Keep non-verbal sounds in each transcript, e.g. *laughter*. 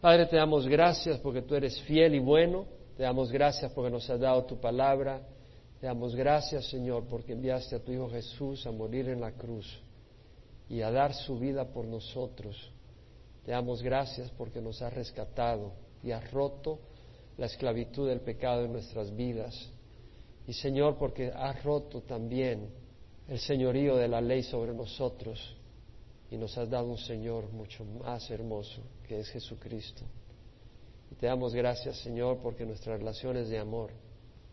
Padre, te damos gracias porque tú eres fiel y bueno. Te damos gracias porque nos has dado tu palabra. Te damos gracias, Señor, porque enviaste a tu Hijo Jesús a morir en la cruz y a dar su vida por nosotros. Te damos gracias porque nos has rescatado y has roto la esclavitud del pecado en nuestras vidas. Y Señor, porque has roto también el señorío de la ley sobre nosotros y nos has dado un Señor mucho más hermoso, que es Jesucristo. Y te damos gracias, Señor, porque nuestra relación es de amor.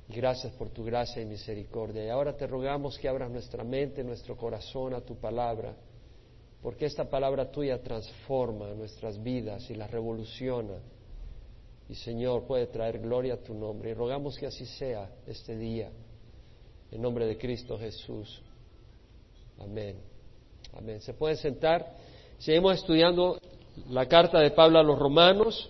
Y gracias por tu gracia y misericordia. Y ahora te rogamos que abras nuestra mente, nuestro corazón a tu palabra, porque esta palabra tuya transforma nuestras vidas y las revoluciona. Y Señor, puede traer gloria a tu nombre. Y rogamos que así sea este día. En nombre de Cristo Jesús. Amén. Amén. Se pueden sentar. Seguimos estudiando la carta de Pablo a los romanos.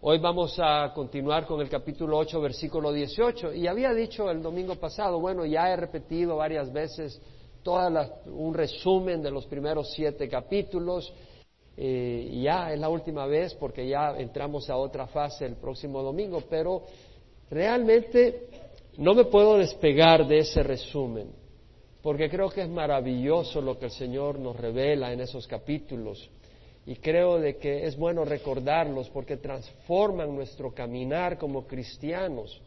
Hoy vamos a continuar con el capítulo 8, versículo 18. Y había dicho el domingo pasado, bueno, ya he repetido varias veces toda un resumen de los primeros siete capítulos. Eh, ya es la última vez porque ya entramos a otra fase el próximo domingo, pero realmente no me puedo despegar de ese resumen porque creo que es maravilloso lo que el Señor nos revela en esos capítulos y creo de que es bueno recordarlos porque transforman nuestro caminar como cristianos.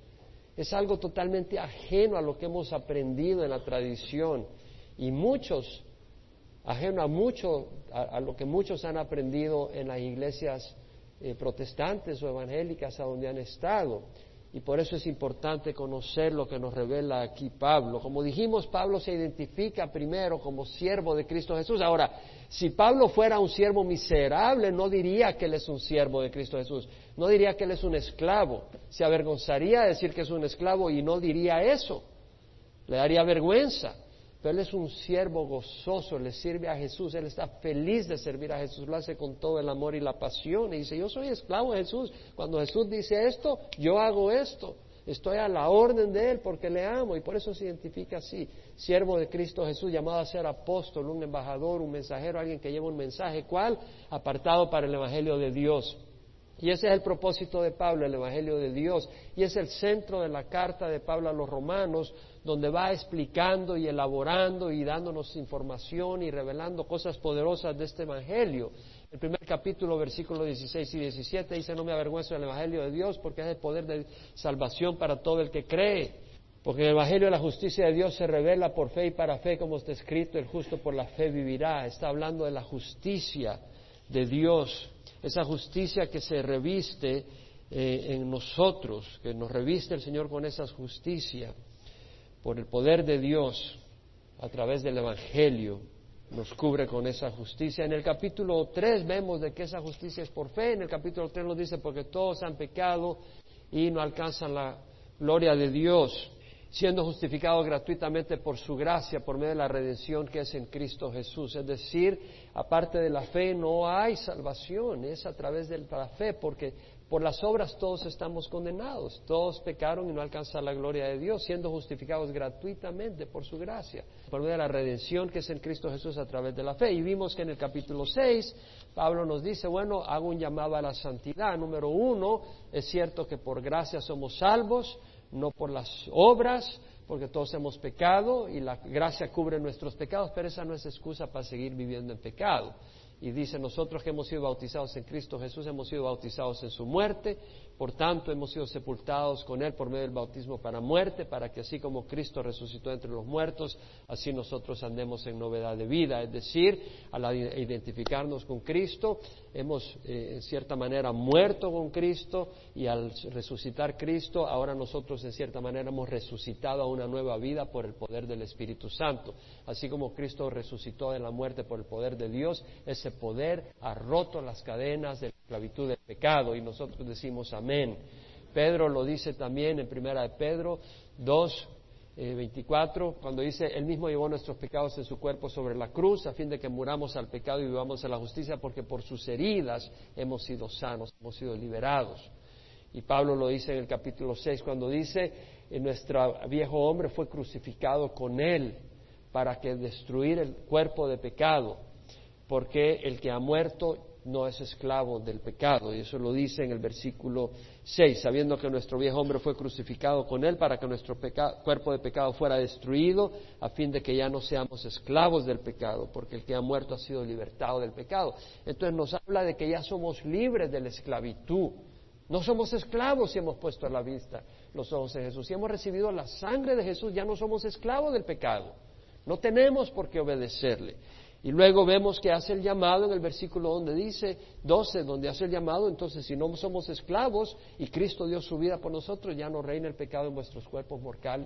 Es algo totalmente ajeno a lo que hemos aprendido en la tradición y muchos, ajeno a mucho, a, lo que muchos han aprendido en las iglesias eh, protestantes o evangélicas a donde han estado. Y por eso es importante conocer lo que nos revela aquí Pablo. Como dijimos, Pablo se identifica primero como siervo de Cristo Jesús. Ahora, si Pablo fuera un siervo miserable, no diría que él es un siervo de Cristo Jesús. No diría que él es un esclavo. Se avergonzaría de decir que es un esclavo y no diría eso. Le daría vergüenza. Pero él es un siervo gozoso, le sirve a Jesús, él está feliz de servir a Jesús, lo hace con todo el amor y la pasión. Y dice, yo soy esclavo de Jesús. Cuando Jesús dice esto, yo hago esto. Estoy a la orden de Él porque le amo y por eso se identifica así. Siervo de Cristo Jesús, llamado a ser apóstol, un embajador, un mensajero, alguien que lleva un mensaje. ¿Cuál? Apartado para el Evangelio de Dios. Y ese es el propósito de Pablo, el Evangelio de Dios. Y es el centro de la carta de Pablo a los romanos, donde va explicando y elaborando y dándonos información y revelando cosas poderosas de este Evangelio. El primer capítulo, versículos 16 y 17, dice, no me avergüenzo del Evangelio de Dios porque es el poder de salvación para todo el que cree. Porque el Evangelio de la justicia de Dios se revela por fe y para fe, como está escrito, el justo por la fe vivirá. Está hablando de la justicia de Dios, esa justicia que se reviste eh, en nosotros, que nos reviste el Señor con esa justicia por el poder de Dios a través del Evangelio, nos cubre con esa justicia. En el capítulo 3 vemos de que esa justicia es por fe, en el capítulo 3 nos dice porque todos han pecado y no alcanzan la gloria de Dios, siendo justificados gratuitamente por su gracia, por medio de la redención que es en Cristo Jesús. Es decir, aparte de la fe no hay salvación, es a través de la fe, porque por las obras todos estamos condenados, todos pecaron y no alcanzan la gloria de Dios, siendo justificados gratuitamente por su gracia, por medio de la redención que es en Cristo Jesús a través de la fe. Y vimos que en el capítulo 6 Pablo nos dice, bueno, hago un llamado a la santidad. Número uno, es cierto que por gracia somos salvos, no por las obras, porque todos hemos pecado y la gracia cubre nuestros pecados, pero esa no es excusa para seguir viviendo en pecado y dice, nosotros que hemos sido bautizados en Cristo Jesús, hemos sido bautizados en su muerte, por tanto hemos sido sepultados con Él por medio del bautismo para muerte, para que así como Cristo resucitó entre los muertos, así nosotros andemos en novedad de vida. Es decir, al identificarnos con Cristo, hemos eh, en cierta manera muerto con Cristo y al resucitar Cristo, ahora nosotros en cierta manera hemos resucitado a una nueva vida por el poder del Espíritu Santo. Así como Cristo resucitó de la muerte por el poder de Dios, ese poder ha roto las cadenas de la esclavitud del pecado y nosotros decimos amén. Pedro lo dice también en primera de Pedro 2, 24, eh, cuando dice, Él mismo llevó nuestros pecados en su cuerpo sobre la cruz, a fin de que muramos al pecado y vivamos a la justicia, porque por sus heridas hemos sido sanos, hemos sido liberados. Y Pablo lo dice en el capítulo 6, cuando dice, nuestro viejo hombre fue crucificado con Él para que destruir el cuerpo de pecado porque el que ha muerto no es esclavo del pecado. Y eso lo dice en el versículo 6, sabiendo que nuestro viejo hombre fue crucificado con él para que nuestro cuerpo de pecado fuera destruido, a fin de que ya no seamos esclavos del pecado, porque el que ha muerto ha sido libertado del pecado. Entonces nos habla de que ya somos libres de la esclavitud. No somos esclavos si hemos puesto a la vista los ojos en Jesús. Si hemos recibido la sangre de Jesús, ya no somos esclavos del pecado. No tenemos por qué obedecerle. Y luego vemos que hace el llamado en el versículo donde dice 12, donde hace el llamado, entonces si no somos esclavos y Cristo dio su vida por nosotros, ya no reina el pecado en vuestros cuerpos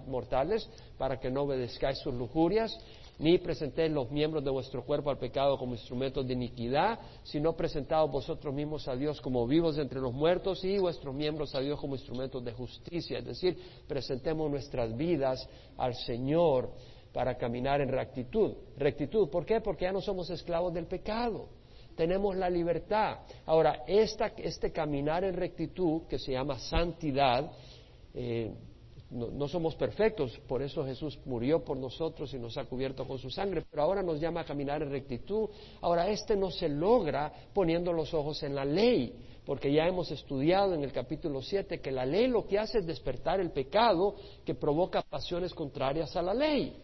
mortales para que no obedezcáis sus lujurias, ni presentéis los miembros de vuestro cuerpo al pecado como instrumentos de iniquidad, sino presentaos vosotros mismos a Dios como vivos entre los muertos y vuestros miembros a Dios como instrumentos de justicia. Es decir, presentemos nuestras vidas al Señor para caminar en rectitud. Rectitud, ¿por qué? Porque ya no somos esclavos del pecado. Tenemos la libertad. Ahora, este caminar en rectitud, que se llama santidad, eh, no, somos perfectos, por eso Jesús murió por nosotros y nos ha cubierto con su sangre, pero ahora nos llama a caminar en rectitud. Ahora, este no se logra poniendo los ojos en la ley, porque ya hemos estudiado en el capítulo 7 que la ley lo que hace es despertar el pecado que provoca pasiones contrarias a la ley.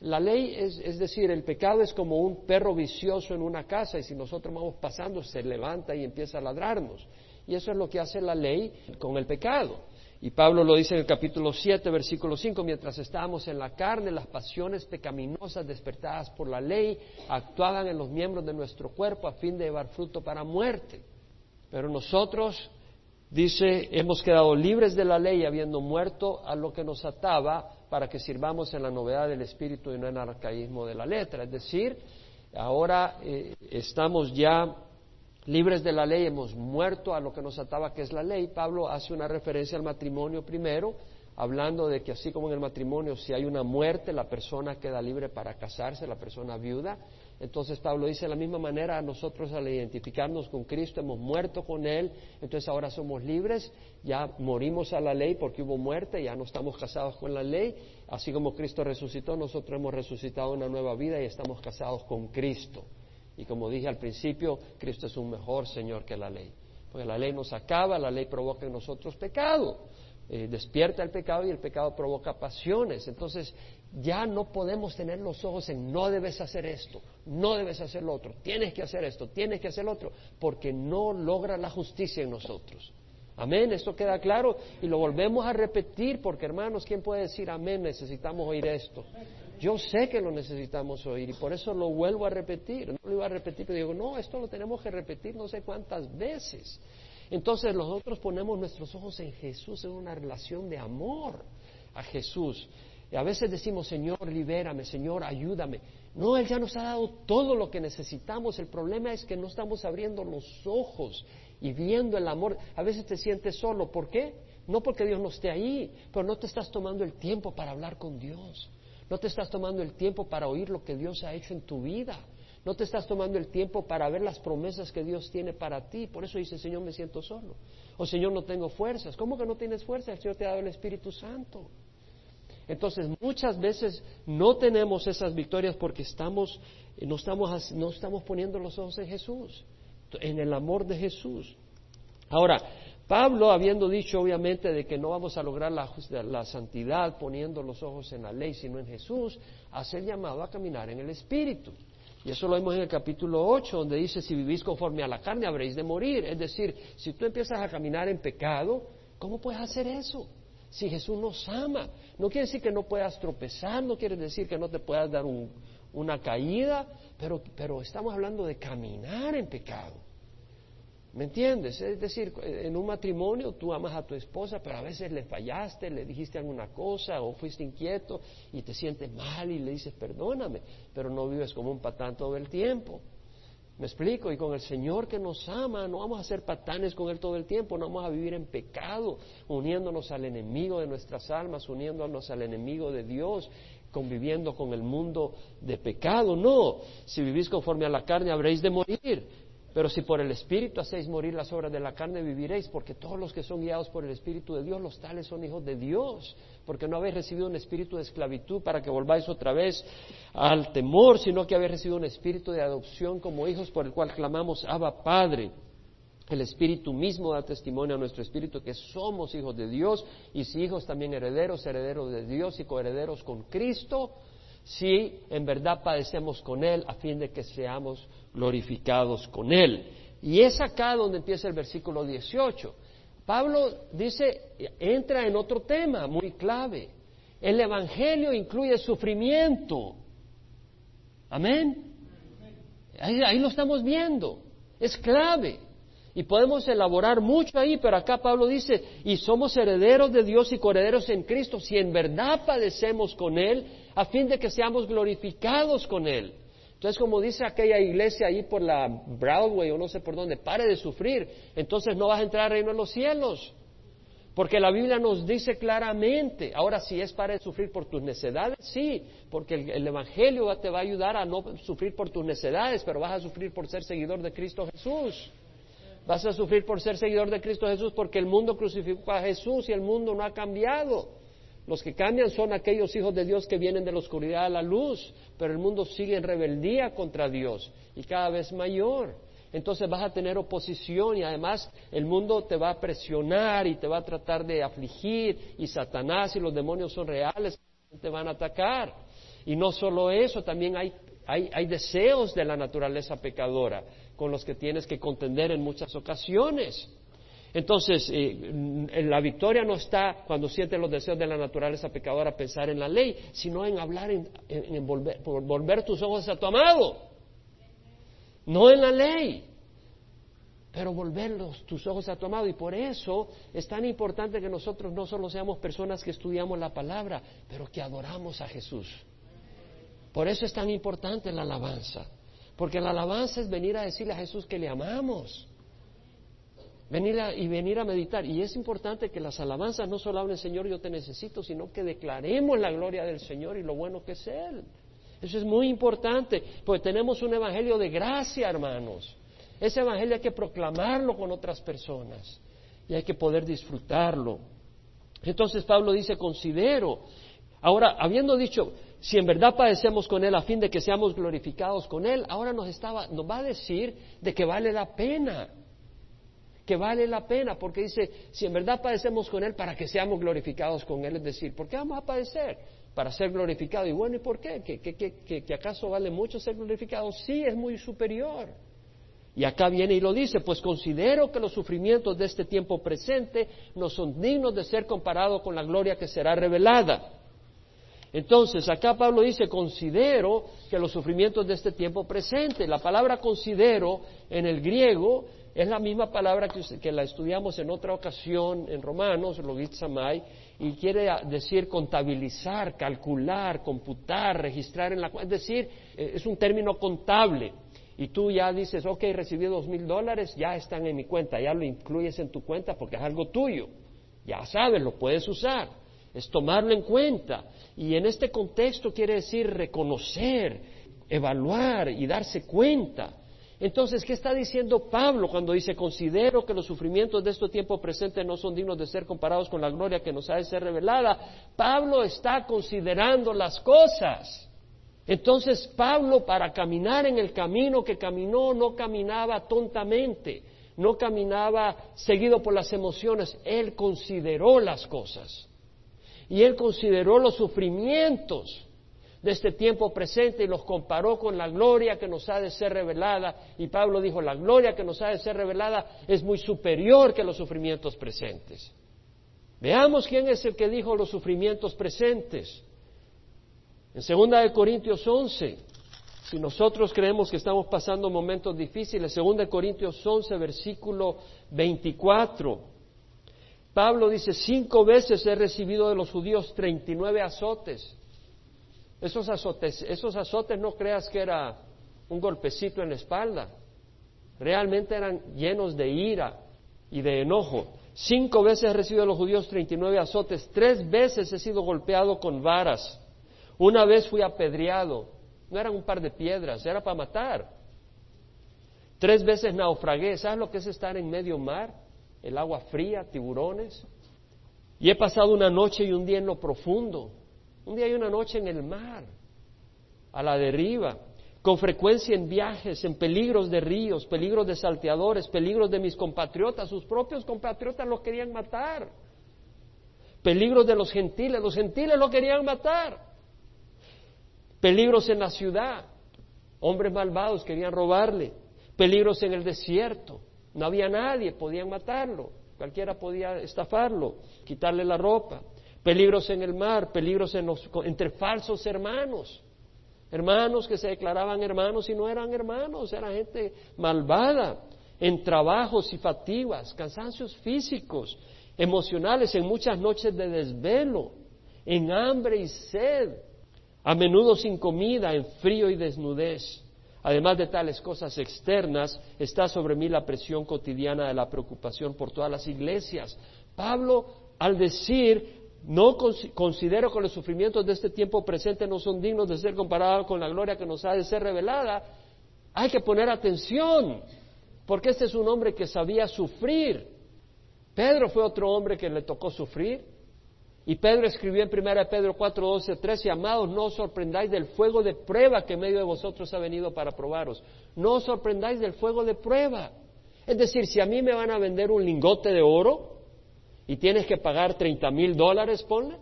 La ley es, es, decir, el pecado es como un perro vicioso en una casa y si nosotros vamos pasando se levanta y empieza a ladrarnos. Y eso es lo que hace la ley con el pecado. Y Pablo lo dice en el capítulo 7, versículo 5, mientras estábamos en la carne, las pasiones pecaminosas despertadas por la ley actuaban en los miembros de nuestro cuerpo a fin de llevar fruto para muerte. Pero nosotros, dice, hemos quedado libres de la ley habiendo muerto a lo que nos ataba para que sirvamos en la novedad del espíritu y no en el arcaísmo de la letra. Es decir, ahora eh, estamos ya libres de la ley, hemos muerto a lo que nos ataba, que es la ley. Pablo hace una referencia al matrimonio primero, hablando de que así como en el matrimonio, si hay una muerte, la persona queda libre para casarse, la persona viuda. Entonces Pablo dice de la misma manera, nosotros al identificarnos con Cristo hemos muerto con Él, entonces ahora somos libres, ya morimos a la ley porque hubo muerte, ya no estamos casados con la ley, así como Cristo resucitó, nosotros hemos resucitado una nueva vida y estamos casados con Cristo. Y como dije al principio, Cristo es un mejor Señor que la ley, porque la ley nos acaba, la ley provoca en nosotros pecado. Eh, despierta el pecado y el pecado provoca pasiones. Entonces ya no podemos tener los ojos en no debes hacer esto, no debes hacer lo otro, tienes que hacer esto, tienes que hacer lo otro, porque no logra la justicia en nosotros. Amén, esto queda claro y lo volvemos a repetir porque hermanos, ¿quién puede decir amén? Necesitamos oír esto. Yo sé que lo necesitamos oír y por eso lo vuelvo a repetir. No lo iba a repetir, pero digo, no, esto lo tenemos que repetir no sé cuántas veces. Entonces nosotros ponemos nuestros ojos en Jesús, en una relación de amor a Jesús. Y a veces decimos, Señor, libérame, Señor, ayúdame. No, Él ya nos ha dado todo lo que necesitamos. El problema es que no estamos abriendo los ojos y viendo el amor. A veces te sientes solo. ¿Por qué? No porque Dios no esté ahí, pero no te estás tomando el tiempo para hablar con Dios. No te estás tomando el tiempo para oír lo que Dios ha hecho en tu vida. No te estás tomando el tiempo para ver las promesas que Dios tiene para ti. Por eso dice, Señor, me siento solo. O Señor, no tengo fuerzas. ¿Cómo que no tienes fuerzas? El Señor te ha dado el Espíritu Santo. Entonces, muchas veces no tenemos esas victorias porque estamos, no, estamos, no estamos poniendo los ojos en Jesús, en el amor de Jesús. Ahora, Pablo, habiendo dicho obviamente de que no vamos a lograr la, la, santidad poniendo los ojos en la ley, sino en Jesús, hace el llamado a caminar en el Espíritu. Y eso lo vemos en el capítulo 8, donde dice, si vivís conforme a la carne, habréis de morir. Es decir, si tú empiezas a caminar en pecado, ¿cómo puedes hacer eso? Si Jesús nos ama. No quiere decir que no puedas tropezar, no quiere decir que no te puedas dar una caída, pero, pero estamos hablando de caminar en pecado. ¿Me entiendes? Es decir, en un matrimonio tú amas a tu esposa, pero a veces le fallaste, le dijiste alguna cosa o fuiste inquieto y te sientes mal y le dices perdóname, pero no vives como un patán todo el tiempo. ¿Me explico? Y con el Señor que nos ama, no vamos a ser patanes con Él todo el tiempo, no vamos a vivir en pecado, uniéndonos al enemigo de nuestras almas, uniéndonos al enemigo de Dios, conviviendo con el mundo de pecado. No, si vivís conforme a la carne habréis de morir Pero si por el Espíritu hacéis morir las obras de la carne, viviréis, porque todos los que son guiados por el Espíritu de Dios, los tales son hijos de Dios, porque no habéis recibido un espíritu de esclavitud para que volváis otra vez al temor, sino que habéis recibido un espíritu de adopción como hijos por el cual clamamos, Abba Padre. El Espíritu mismo da testimonio a nuestro Espíritu que somos hijos de Dios y si hijos también herederos, herederos de Dios y coherederos con Cristo, si en verdad padecemos con Él a fin de que seamos glorificados con Él. Y es acá donde empieza el versículo 18. Pablo dice, entra en otro tema muy clave. El Evangelio incluye sufrimiento. Amén. Ahí, lo estamos viendo. Es clave. Y podemos elaborar mucho ahí, pero acá Pablo dice, y somos herederos de Dios y coherederos en Cristo, si en verdad padecemos con Él, a fin de que seamos glorificados con Él. Entonces, como dice aquella iglesia ahí por la Broadway o no sé por dónde, pare de sufrir, entonces no vas a entrar al reino de los cielos. Porque la Biblia nos dice claramente, ahora si es para sufrir por tus necedades, sí, porque el, el, Evangelio te va a ayudar a no sufrir por tus necedades, pero vas a sufrir por ser seguidor de Cristo Jesús. Vas a sufrir por ser seguidor de Cristo Jesús porque el mundo crucificó a Jesús y el mundo no ha cambiado. Los que cambian son aquellos hijos de Dios que vienen de la oscuridad a la luz, pero el mundo sigue en rebeldía contra Dios y cada vez mayor. Entonces vas a tener oposición y además el mundo te va a presionar y te va a tratar de afligir y Satanás y los demonios son reales, te van a atacar. Y no solo eso, también hay, hay, hay deseos de la naturaleza pecadora con los que tienes que contender en muchas ocasiones. Entonces, eh, la victoria no está cuando sientes los deseos de la naturaleza pecadora pensar en la ley, sino en hablar, en, volver, volver tus ojos a tu amado. No en la ley, pero volver los, tus ojos a tu amado. Y por eso es tan importante que nosotros no solo seamos personas que estudiamos la palabra, pero que adoramos a Jesús. Por eso es tan importante la alabanza. Porque la alabanza es venir a decirle a Jesús que le amamos. Venir a, y venir a meditar. Y es importante que las alabanzas no solo hablen Señor, yo te necesito, sino que declaremos la gloria del Señor y lo bueno que es Él. Eso es muy importante, porque tenemos un evangelio de gracia, hermanos. Ese evangelio hay que proclamarlo con otras personas y hay que poder disfrutarlo. Entonces Pablo dice, considero. Ahora, habiendo dicho, si en verdad padecemos con Él a fin de que seamos glorificados con Él, ahora nos, estaba, nos va a decir de que vale la pena, que vale la pena, porque dice, si en verdad padecemos con Él para que seamos glorificados con Él, es decir, ¿por qué vamos a padecer? Para ser glorificados. Y bueno, ¿y por qué? ¿Que, que, que, acaso vale mucho ser glorificado? Sí, es muy superior. Y acá viene y lo dice, pues considero que los sufrimientos de este tiempo presente no son dignos de ser comparados con la gloria que será revelada. Entonces, acá Pablo dice, considero que los sufrimientos de este tiempo presente, la palabra considero en el griego es la misma palabra que, la estudiamos en otra ocasión en Romanos, logizamai, y quiere decir contabilizar, calcular, computar, registrar en la es decir, eh, es un término contable. Y tú ya dices, ok, recibí dos mil dólares, ya están en mi cuenta, ya lo incluyes en tu cuenta porque es algo tuyo. Ya sabes, lo puedes usar es tomarlo en cuenta. Y en este contexto quiere decir reconocer, evaluar y darse cuenta. Entonces, ¿qué está diciendo Pablo cuando dice, considero que los sufrimientos de este tiempo presente no son dignos de ser comparados con la gloria que nos ha de ser revelada? Pablo está considerando las cosas. Entonces, Pablo, para caminar en el camino que caminó, no caminaba tontamente, no caminaba seguido por las emociones, él consideró las cosas. Y él consideró los sufrimientos de este tiempo presente y los comparó con la gloria que nos ha de ser revelada. Y Pablo dijo, la gloria que nos ha de ser revelada es muy superior que los sufrimientos presentes. Veamos quién es el que dijo los sufrimientos presentes. En 2 de Corintios 11, si nosotros creemos que estamos pasando momentos difíciles, 2 de Corintios 11, versículo 24. Pablo dice, cinco veces he recibido de los judíos 39 azotes. Esos azotes, esos azotes no creas que era un golpecito en la espalda. Realmente eran llenos de ira y de enojo. Cinco veces he recibido de los judíos 39 azotes. Tres veces he sido golpeado con varas. Una vez fui apedreado. No eran un par de piedras, era para matar. Tres veces naufragué. ¿Sabes lo que es estar en medio mar? El agua fría, tiburones. Y he pasado una noche y un día en lo profundo. Un día y una noche en el mar, a la deriva. Con frecuencia en viajes, en peligros de ríos, peligros de salteadores, peligros de mis compatriotas. Sus propios compatriotas los querían matar. Peligros de los gentiles. Los gentiles lo querían matar. Peligros en la ciudad. Hombres malvados querían robarle peligros en el desierto. No había nadie, podían matarlo, cualquiera podía estafarlo, quitarle la ropa. Peligros en el mar, peligros entre falsos hermanos. Hermanos que se declaraban hermanos y no eran hermanos, era gente malvada, en trabajos y fatigas, cansancios físicos, emocionales, en muchas noches de desvelo, en hambre y sed, a menudo sin comida, en frío y desnudez. Además de tales cosas externas, está sobre mí la presión cotidiana de la preocupación por todas las iglesias. Pablo, al decir, no considero que los sufrimientos de este tiempo presente no son dignos de ser comparados con la gloria que nos ha de ser revelada, hay que poner atención, porque este es un hombre que sabía sufrir. Pedro fue otro hombre que le tocó sufrir. Y Pedro escribió en 1 Pedro 4, 12, 13, amados, no os sorprendáis del fuego de prueba que en medio de vosotros ha venido para probaros. No os sorprendáis del fuego de prueba. Es decir, si a mí me van a vender un lingote de oro y tienes que pagar 30 mil dólares, ponle,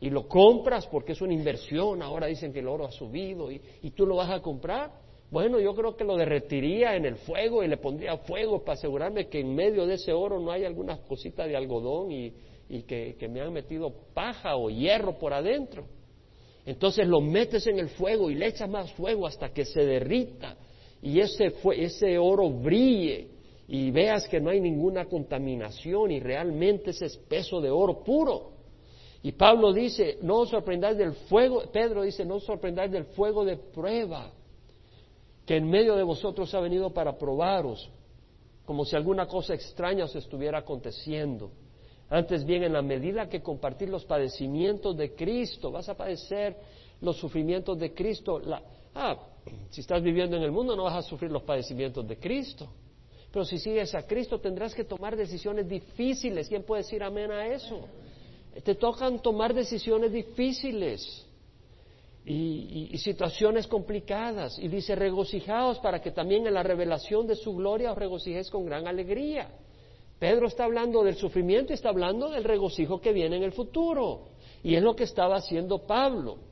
y lo compras porque es una inversión, ahora dicen que el oro ha subido y, y tú lo vas a comprar, bueno, yo creo que lo derretiría en el fuego y le pondría fuego para asegurarme que en medio de ese oro no hay alguna cosita de algodón y, y que, me han metido paja o hierro por adentro. Entonces lo metes en el fuego y le echas más fuego hasta que se derrita y ese, ese oro brille y veas que no hay ninguna contaminación y realmente ese espeso de oro puro. Y Pablo dice, no os sorprendáis del fuego, Pedro dice, no os sorprendáis del fuego de prueba que en medio de vosotros ha venido para probaros, como si alguna cosa extraña os estuviera aconteciendo. Antes bien, en la medida que compartir los padecimientos de Cristo, vas a padecer los sufrimientos de Cristo. ah, si estás viviendo en el mundo no vas a sufrir los padecimientos de Cristo. Pero si sigues a Cristo tendrás que tomar decisiones difíciles. ¿Quién puede decir amén a eso? Te tocan tomar decisiones difíciles y, situaciones complicadas. Y dice, regocijaos para que también en la revelación de su gloria os regocijéis con gran alegría. Pedro está hablando del sufrimiento y está hablando del regocijo que viene en el futuro. Y es lo que estaba haciendo Pablo.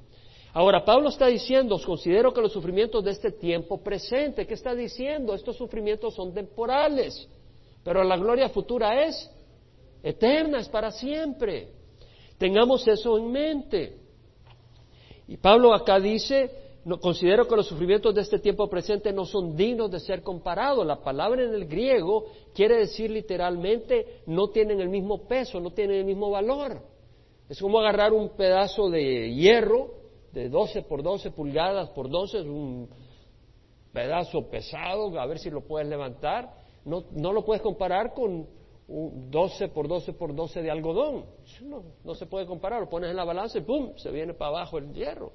Ahora, Pablo está diciendo, os considero que los sufrimientos de este tiempo presente, ¿qué está diciendo? Estos sufrimientos son temporales, pero la gloria futura es eterna, es para siempre. Tengamos eso en mente. Y Pablo acá dice, considero que los sufrimientos de este tiempo presente no son dignos de ser comparados. La palabra en el griego quiere decir literalmente no tienen el mismo peso, no tienen el mismo valor. Es como agarrar un pedazo de hierro de 12 por 12 pulgadas por 12, es un pedazo pesado, a ver si lo puedes levantar. No, no lo puedes comparar con un 12 por 12 por 12 de algodón. No, no se puede comparar, lo pones en la balanza y ¡pum! se viene para abajo el hierro.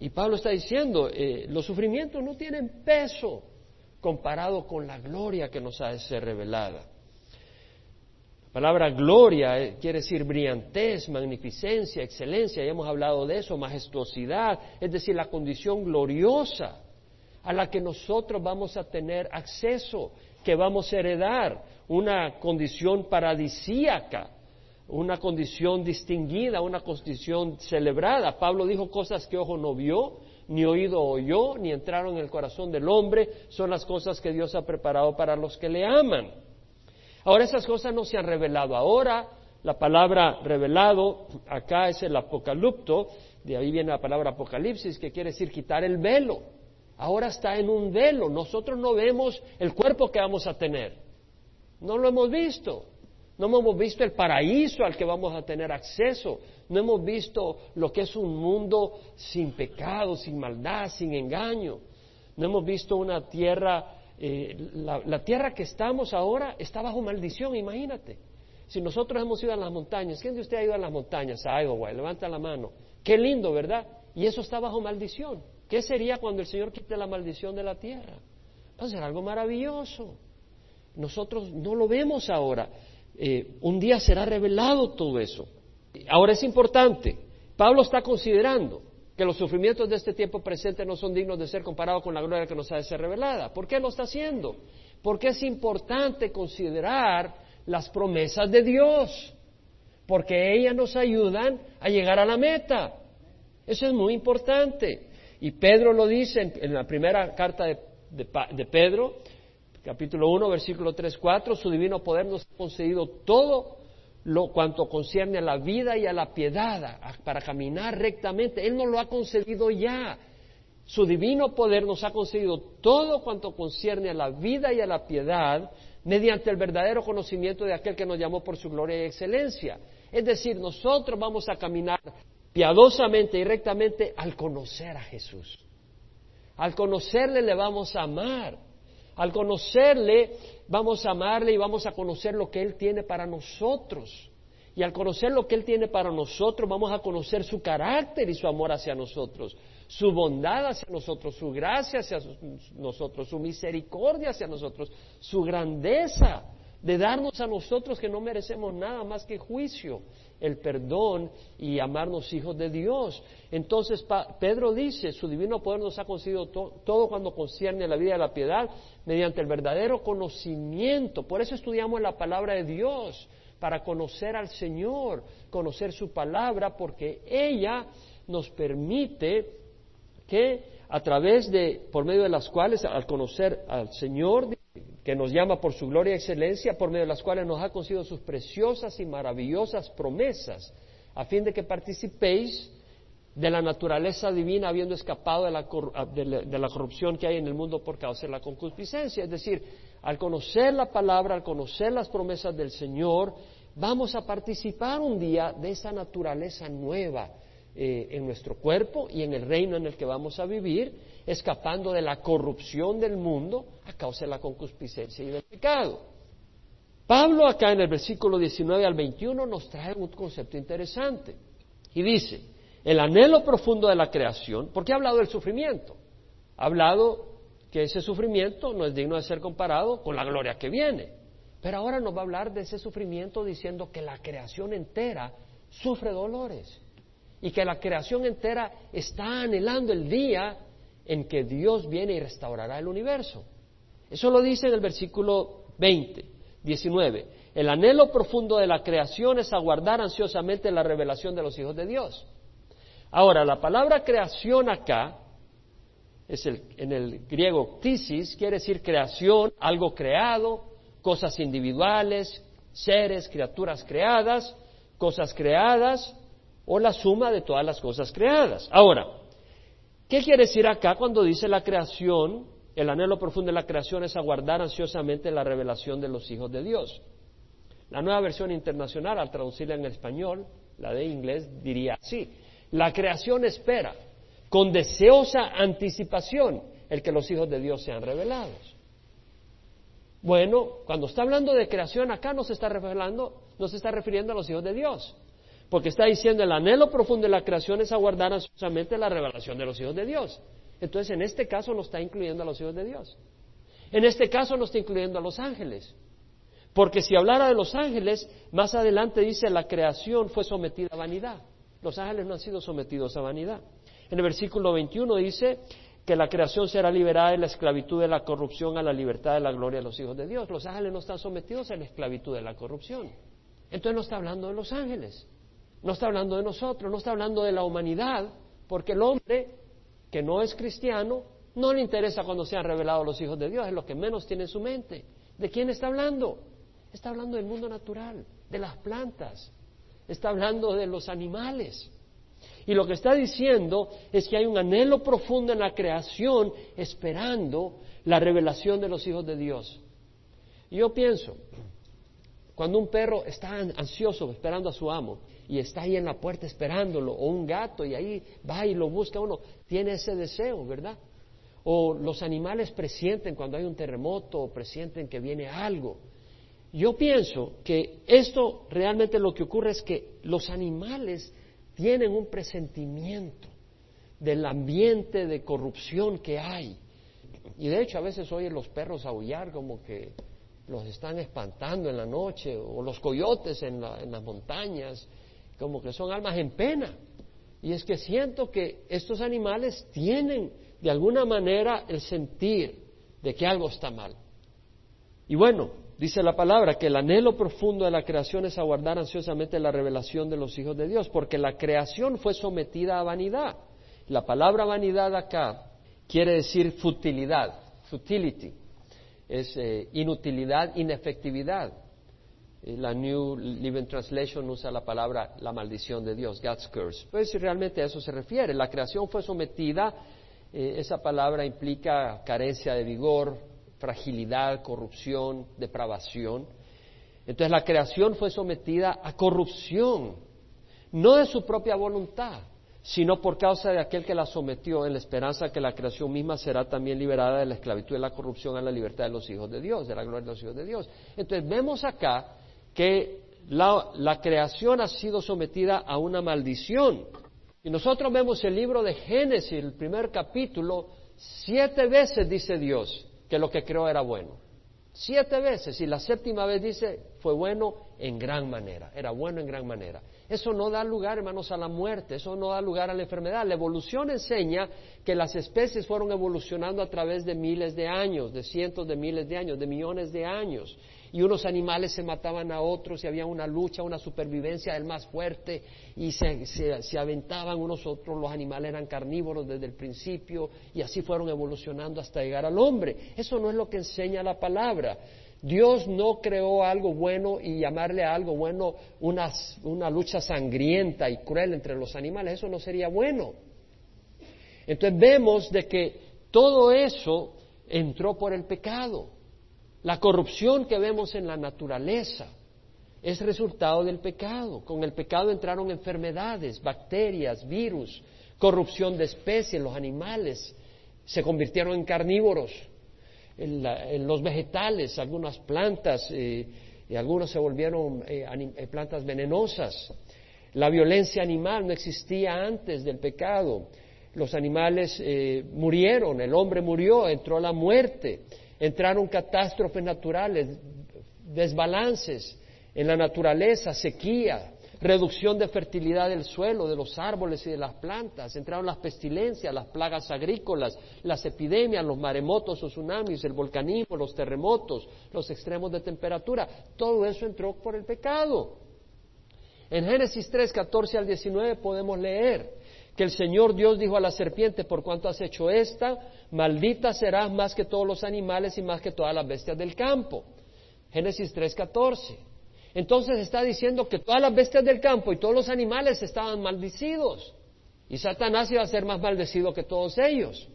Y Pablo está diciendo, eh, los sufrimientos no tienen peso comparado con la gloria que nos ha de ser revelada. La palabra gloria eh, quiere decir brillantez, magnificencia, excelencia, ya hemos hablado de eso, majestuosidad, es decir, la condición gloriosa a la que nosotros vamos a tener acceso, que vamos a heredar, una condición paradisíaca una condición distinguida, una condición celebrada. Pablo dijo cosas que ojo no vio, ni oído oyó, ni entraron en el corazón del hombre, son las cosas que Dios ha preparado para los que le aman. Ahora esas cosas no se han revelado ahora, la palabra revelado acá es el apocalipto, de ahí viene la palabra apocalipsis, que quiere decir quitar el velo. Ahora está en un velo, nosotros no vemos el cuerpo que vamos a tener, no lo hemos visto, no hemos visto el paraíso al que vamos a tener acceso. No hemos visto lo que es un mundo sin pecado, sin maldad, sin engaño. No hemos visto una tierra, eh, la, tierra que estamos ahora está bajo maldición, imagínate. Si nosotros hemos ido a las montañas, ¿quién de ustedes ha ido a las montañas, a Iowa? Levanta la mano. Qué lindo, ¿verdad? Y eso está bajo maldición. ¿Qué sería cuando el Señor quite la maldición de la tierra? Va a ser algo maravilloso. Nosotros no lo vemos ahora. Eh, un día será revelado todo eso. Ahora es importante. Pablo está considerando que los sufrimientos de este tiempo presente no son dignos de ser comparados con la gloria que nos ha de ser revelada. ¿Por qué lo está haciendo? Porque es importante considerar las promesas de Dios, porque ellas nos ayudan a llegar a la meta. Eso es muy importante. Y Pedro lo dice en, la primera carta de, de Pedro, capítulo 1, versículo 3, 4, su divino poder nos ha concedido todo lo cuanto concierne a la vida y a la piedad, para caminar rectamente. Él nos lo ha concedido ya. Su divino poder nos ha concedido todo cuanto concierne a la vida y a la piedad mediante el verdadero conocimiento de aquel que nos llamó por su gloria y excelencia. Es decir, nosotros vamos a caminar piadosamente y rectamente al conocer a Jesús. Al conocerle le vamos a amar. Al conocerle, vamos a amarle y vamos a conocer lo que Él tiene para nosotros. Y al conocer lo que Él tiene para nosotros, vamos a conocer su carácter y su amor hacia nosotros, su bondad hacia nosotros, su gracia hacia nosotros, su misericordia hacia nosotros, su grandeza de darnos a nosotros que no merecemos nada más que juicio el perdón y amarnos hijos de Dios. Entonces Pedro dice, su divino poder nos ha concedido todo cuando concierne a la vida y la piedad mediante el verdadero conocimiento. Por eso estudiamos la palabra de Dios, para conocer al Señor, conocer su palabra, porque ella nos permite que a través de, por medio de las cuales, al conocer al Señor, que nos llama por su gloria y excelencia, por medio de las cuales nos ha concedido sus preciosas y maravillosas promesas, a fin de que participéis de la naturaleza divina habiendo escapado de la, de la, corrupción que hay en el mundo por causa de la concupiscencia. Es decir, al conocer la palabra, al conocer las promesas del Señor, vamos a participar un día de esa naturaleza nueva eh, en nuestro cuerpo y en el reino en el que vamos a vivir, escapando de la corrupción del mundo a causa de la concupiscencia y del pecado. Pablo acá en el versículo 19 al 21 nos trae un concepto interesante y dice, el anhelo profundo de la creación, porque ha hablado del sufrimiento, ha hablado que ese sufrimiento no es digno de ser comparado con la gloria que viene, pero ahora nos va a hablar de ese sufrimiento diciendo que la creación entera sufre dolores y que la creación entera está anhelando el día en que Dios viene y restaurará el universo. Eso lo dice en el versículo 20, 19. El anhelo profundo de la creación es aguardar ansiosamente la revelación de los hijos de Dios. Ahora, la palabra creación acá, es el, en el griego tisis, quiere decir creación, algo creado, cosas individuales, seres, criaturas creadas, cosas creadas, o la suma de todas las cosas creadas. Ahora, ¿qué quiere decir acá cuando dice la creación? El anhelo profundo de la creación es aguardar ansiosamente la revelación de los hijos de Dios. La nueva versión internacional, al traducirla en español, la de inglés, diría así. La creación espera con deseosa anticipación el que los hijos de Dios sean revelados. Bueno, cuando está hablando de creación acá no se está revelando, no se está refiriendo a los hijos de Dios. Porque está diciendo el anhelo profundo de la creación es aguardar ansiosamente la revelación de los hijos de Dios. Entonces, en este caso no está incluyendo a los hijos de Dios. En este caso no está incluyendo a los ángeles. Porque si hablara de los ángeles, más adelante dice la creación fue sometida a vanidad. Los ángeles no han sido sometidos a vanidad. En el versículo 21 dice que la creación será liberada de la esclavitud de la corrupción a la libertad de la gloria de los hijos de Dios. Los ángeles no están sometidos a la esclavitud de la corrupción. Entonces no está hablando de los ángeles. No está hablando de nosotros, no está hablando de la humanidad, porque el hombre que no es cristiano no le interesa cuando sean revelados los hijos de Dios, es lo que menos tiene en su mente. ¿De quién está hablando? Está hablando del mundo natural, de las plantas, está hablando de los animales. Y lo que está diciendo es que hay un anhelo profundo en la creación esperando la revelación de los hijos de Dios. Y yo pienso, cuando un perro está ansioso esperando a su amo, y está ahí en la puerta esperándolo, o un gato y ahí va y lo busca uno, tiene ese deseo, ¿verdad? O los animales presienten cuando hay un terremoto o presienten que viene algo. Yo pienso que esto realmente lo que ocurre es que los animales tienen un presentimiento del ambiente de corrupción que hay. Y de hecho a veces oyen los perros aullar como que los están espantando en la noche, o los coyotes en, en las montañas, como que son almas en pena. Y es que siento que estos animales tienen de alguna manera el sentir de que algo está mal. Y bueno, dice la palabra que el anhelo profundo de la creación es aguardar ansiosamente la revelación de los hijos de Dios, porque la creación fue sometida a vanidad. La palabra vanidad acá quiere decir futilidad, futility, es eh, inutilidad, inefectividad. Eh, la New Living Translation usa la palabra la maldición de Dios, God's curse. Pues realmente a eso se refiere. La creación fue sometida, eh, esa palabra implica carencia de vigor, fragilidad, corrupción, depravación. Entonces la creación fue sometida a corrupción, no de su propia voluntad, sino por causa de aquel que la sometió en la esperanza que la creación misma será también liberada de la esclavitud y la corrupción a la libertad de los hijos de Dios, de la gloria de los hijos de Dios. Entonces vemos acá que la, la creación ha sido sometida a una maldición. Y nosotros vemos el libro de Génesis, el primer capítulo, siete veces dice Dios que lo que creó era bueno. Siete veces. Y la séptima vez dice, fue bueno en gran manera. Era bueno en gran manera. Eso no da lugar, hermanos, a la muerte, eso no da lugar a la enfermedad. La evolución enseña que las especies fueron evolucionando a través de miles de años, de cientos de miles de años, de millones de años. Y unos animales se mataban a otros y había una lucha, una supervivencia del más fuerte y se, se aventaban unos otros. Los animales eran carnívoros desde el principio y así fueron evolucionando hasta llegar al hombre. Eso no es lo que enseña la palabra. Dios no creó algo bueno y llamarle a algo bueno una, una, lucha sangrienta y cruel entre los animales, eso no sería bueno. Entonces vemos de que todo eso entró por el pecado. La corrupción que vemos en la naturaleza es resultado del pecado. Con el pecado entraron enfermedades, bacterias, virus, corrupción de especies, los animales se convirtieron en carnívoros en, los vegetales, algunas plantas, eh, y algunos se volvieron eh, eh, plantas venenosas. La violencia animal no existía antes del pecado. Los animales murieron, el hombre murió, entró la muerte, entraron catástrofes naturales, desbalances en la naturaleza, sequía, reducción de fertilidad del suelo, de los árboles y de las plantas, entraron las pestilencias, las plagas agrícolas, las epidemias, los maremotos o tsunamis, el volcanismo, los terremotos, los extremos de temperatura, todo eso entró por el pecado. En Génesis 3, 14 al 19 podemos leer que el Señor Dios dijo a la serpiente, por cuanto has hecho esta, maldita serás más que todos los animales y más que todas las bestias del campo. Génesis 3, 14. Entonces está diciendo que todas las bestias del campo y todos los animales estaban maldecidos. Y Satanás iba a ser más maldecido que todos ellos.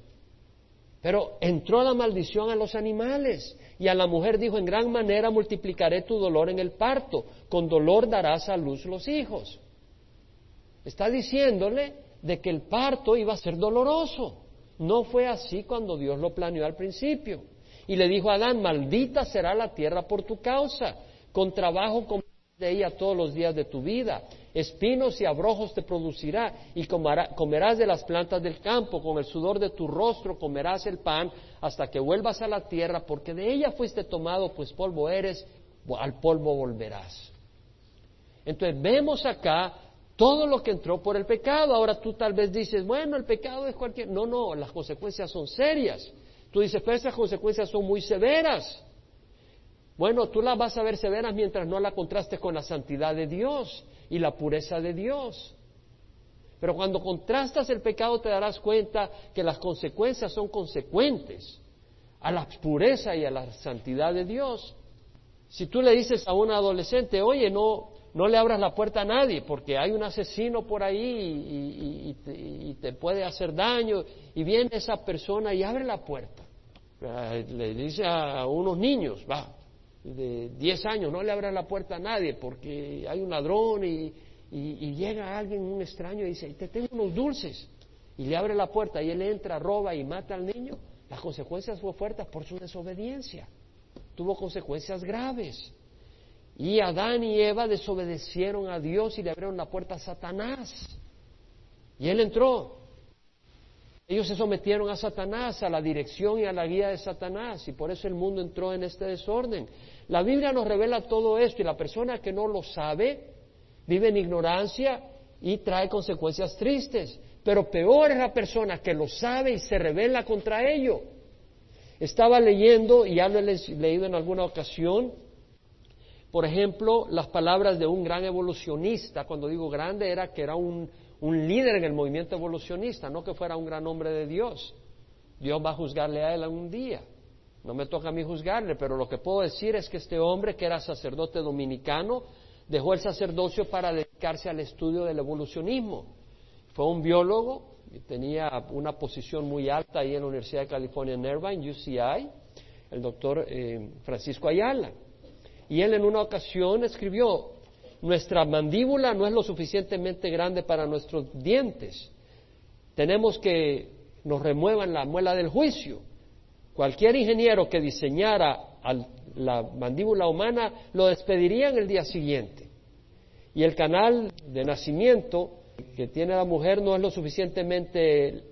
Pero entró la maldición a los animales. Y a la mujer dijo, en gran manera multiplicaré tu dolor en el parto. Con dolor darás a luz los hijos. Está diciéndole de que el parto iba a ser doloroso. No fue así cuando Dios lo planeó al principio. Y le dijo a Adán, maldita será la tierra por tu causa con trabajo comerás de ella todos los días de tu vida. Espinos y abrojos te producirá y comerás de las plantas del campo. Con el sudor de tu rostro comerás el pan hasta que vuelvas a la tierra, porque de ella fuiste tomado, pues polvo eres, al polvo volverás. Entonces vemos acá todo lo que entró por el pecado. Ahora tú tal vez dices, bueno, el pecado es cualquier... No, no, las consecuencias son serias. Tú dices, pero esas consecuencias son muy severas. Bueno, tú las vas a ver severas mientras no la contrastes con la santidad de Dios y la pureza de Dios. Pero cuando contrastas el pecado te darás cuenta que las consecuencias son consecuentes a la pureza y a la santidad de Dios. Si tú le dices a un adolescente, oye, no, no le abras la puerta a nadie porque hay un asesino por ahí y, te, puede hacer daño, y viene esa persona y abre la puerta. Eh, le dice a unos niños, va, de 10 años, no le abra la puerta a nadie porque hay un ladrón y, llega alguien, un extraño, y dice, te tengo unos dulces, y le abre la puerta y él entra, roba y mata al niño, las consecuencias fueron fuertes por su desobediencia, tuvo consecuencias graves. Y Adán y Eva desobedecieron a Dios y le abrieron la puerta a Satanás. Y él entró. Ellos se sometieron a Satanás, a la dirección y a la guía de Satanás, y por eso el mundo entró en este desorden. La Biblia nos revela todo esto y la persona que no lo sabe vive en ignorancia y trae consecuencias tristes. Pero peor es la persona que lo sabe y se revela contra ello. Estaba leyendo, y ya lo he leído en alguna ocasión, por ejemplo, las palabras de un gran evolucionista. Cuando digo grande era que era un, un líder en el movimiento evolucionista, no que fuera un gran hombre de Dios. Dios va a juzgarle a él algún día. No me toca a mí juzgarle, pero lo que puedo decir es que este hombre, que era sacerdote dominicano, dejó el sacerdocio para dedicarse al estudio del evolucionismo. Fue un biólogo, y tenía una posición muy alta ahí en la Universidad de California en Irvine, UCI, el doctor eh, Francisco Ayala. Y él en una ocasión escribió, nuestra mandíbula no es lo suficientemente grande para nuestros dientes. Tenemos que nos remuevan la muela del juicio. Cualquier ingeniero que diseñara la mandíbula humana lo despediría en el día siguiente. Y el canal de nacimiento que tiene la mujer no es lo suficientemente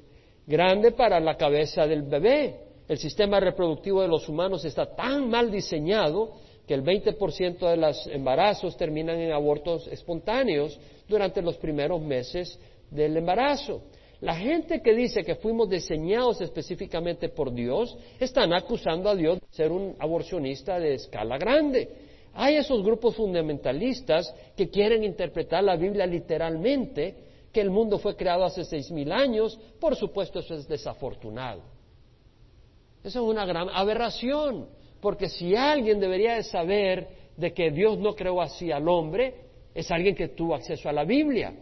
grande para la cabeza del bebé. El sistema reproductivo de los humanos está tan mal diseñado que el 20% de los embarazos terminan en abortos espontáneos durante los primeros meses del embarazo. La gente que dice que fuimos diseñados específicamente por Dios están acusando a Dios de ser un aborcionista de escala grande. Hay esos grupos fundamentalistas que quieren interpretar la Biblia literalmente, que el mundo fue creado hace seis mil años. Por supuesto, eso es desafortunado. Eso es una gran aberración, porque si alguien debería de saber de que Dios no creó así al hombre, es alguien que tuvo acceso a la Biblia.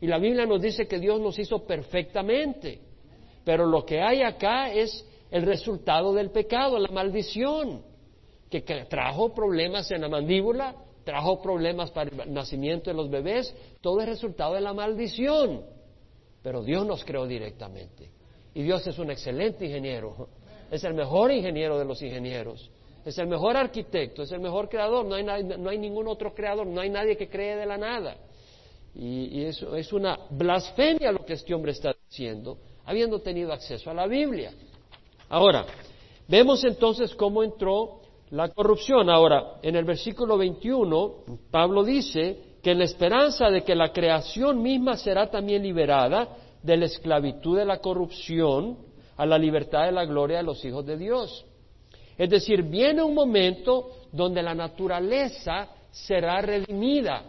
Y la Biblia nos dice que Dios nos hizo perfectamente. Pero lo que hay acá es el resultado del pecado, la maldición que, trajo problemas en la mandíbula, trajo problemas para el nacimiento de los bebés, todo es resultado de la maldición. Pero Dios nos creó directamente. Y Dios es un excelente ingeniero, es el mejor ingeniero de los ingenieros, es el mejor arquitecto, es el mejor creador, no hay, no hay ningún otro creador, no hay nadie que cree de la nada. Y, y eso es una blasfemia lo que este hombre está diciendo, habiendo tenido acceso a la Biblia. Ahora, vemos entonces cómo entró la corrupción. Ahora, en el versículo 21, Pablo dice que en la esperanza de que la creación misma será también liberada de la esclavitud de la corrupción a la libertad de la gloria de los hijos de Dios. Es decir, viene un momento donde la naturaleza será redimida.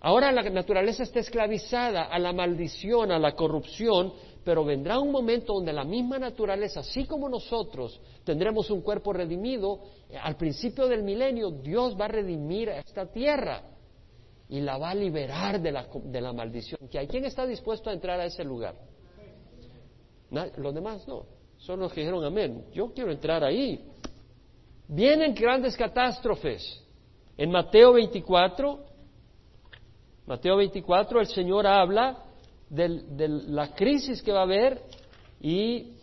Ahora la naturaleza está esclavizada a la maldición, a la corrupción, pero vendrá un momento donde la misma naturaleza, así como nosotros tendremos un cuerpo redimido, al principio del milenio Dios va a redimir a esta tierra y la va a liberar de la, de la maldición. ¿Quién está dispuesto a entrar a ese lugar? Los demás no, son los que dijeron amén. Yo quiero entrar ahí. Vienen grandes catástrofes. En Mateo 24, Mateo 24, el Señor habla de la crisis que va a haber y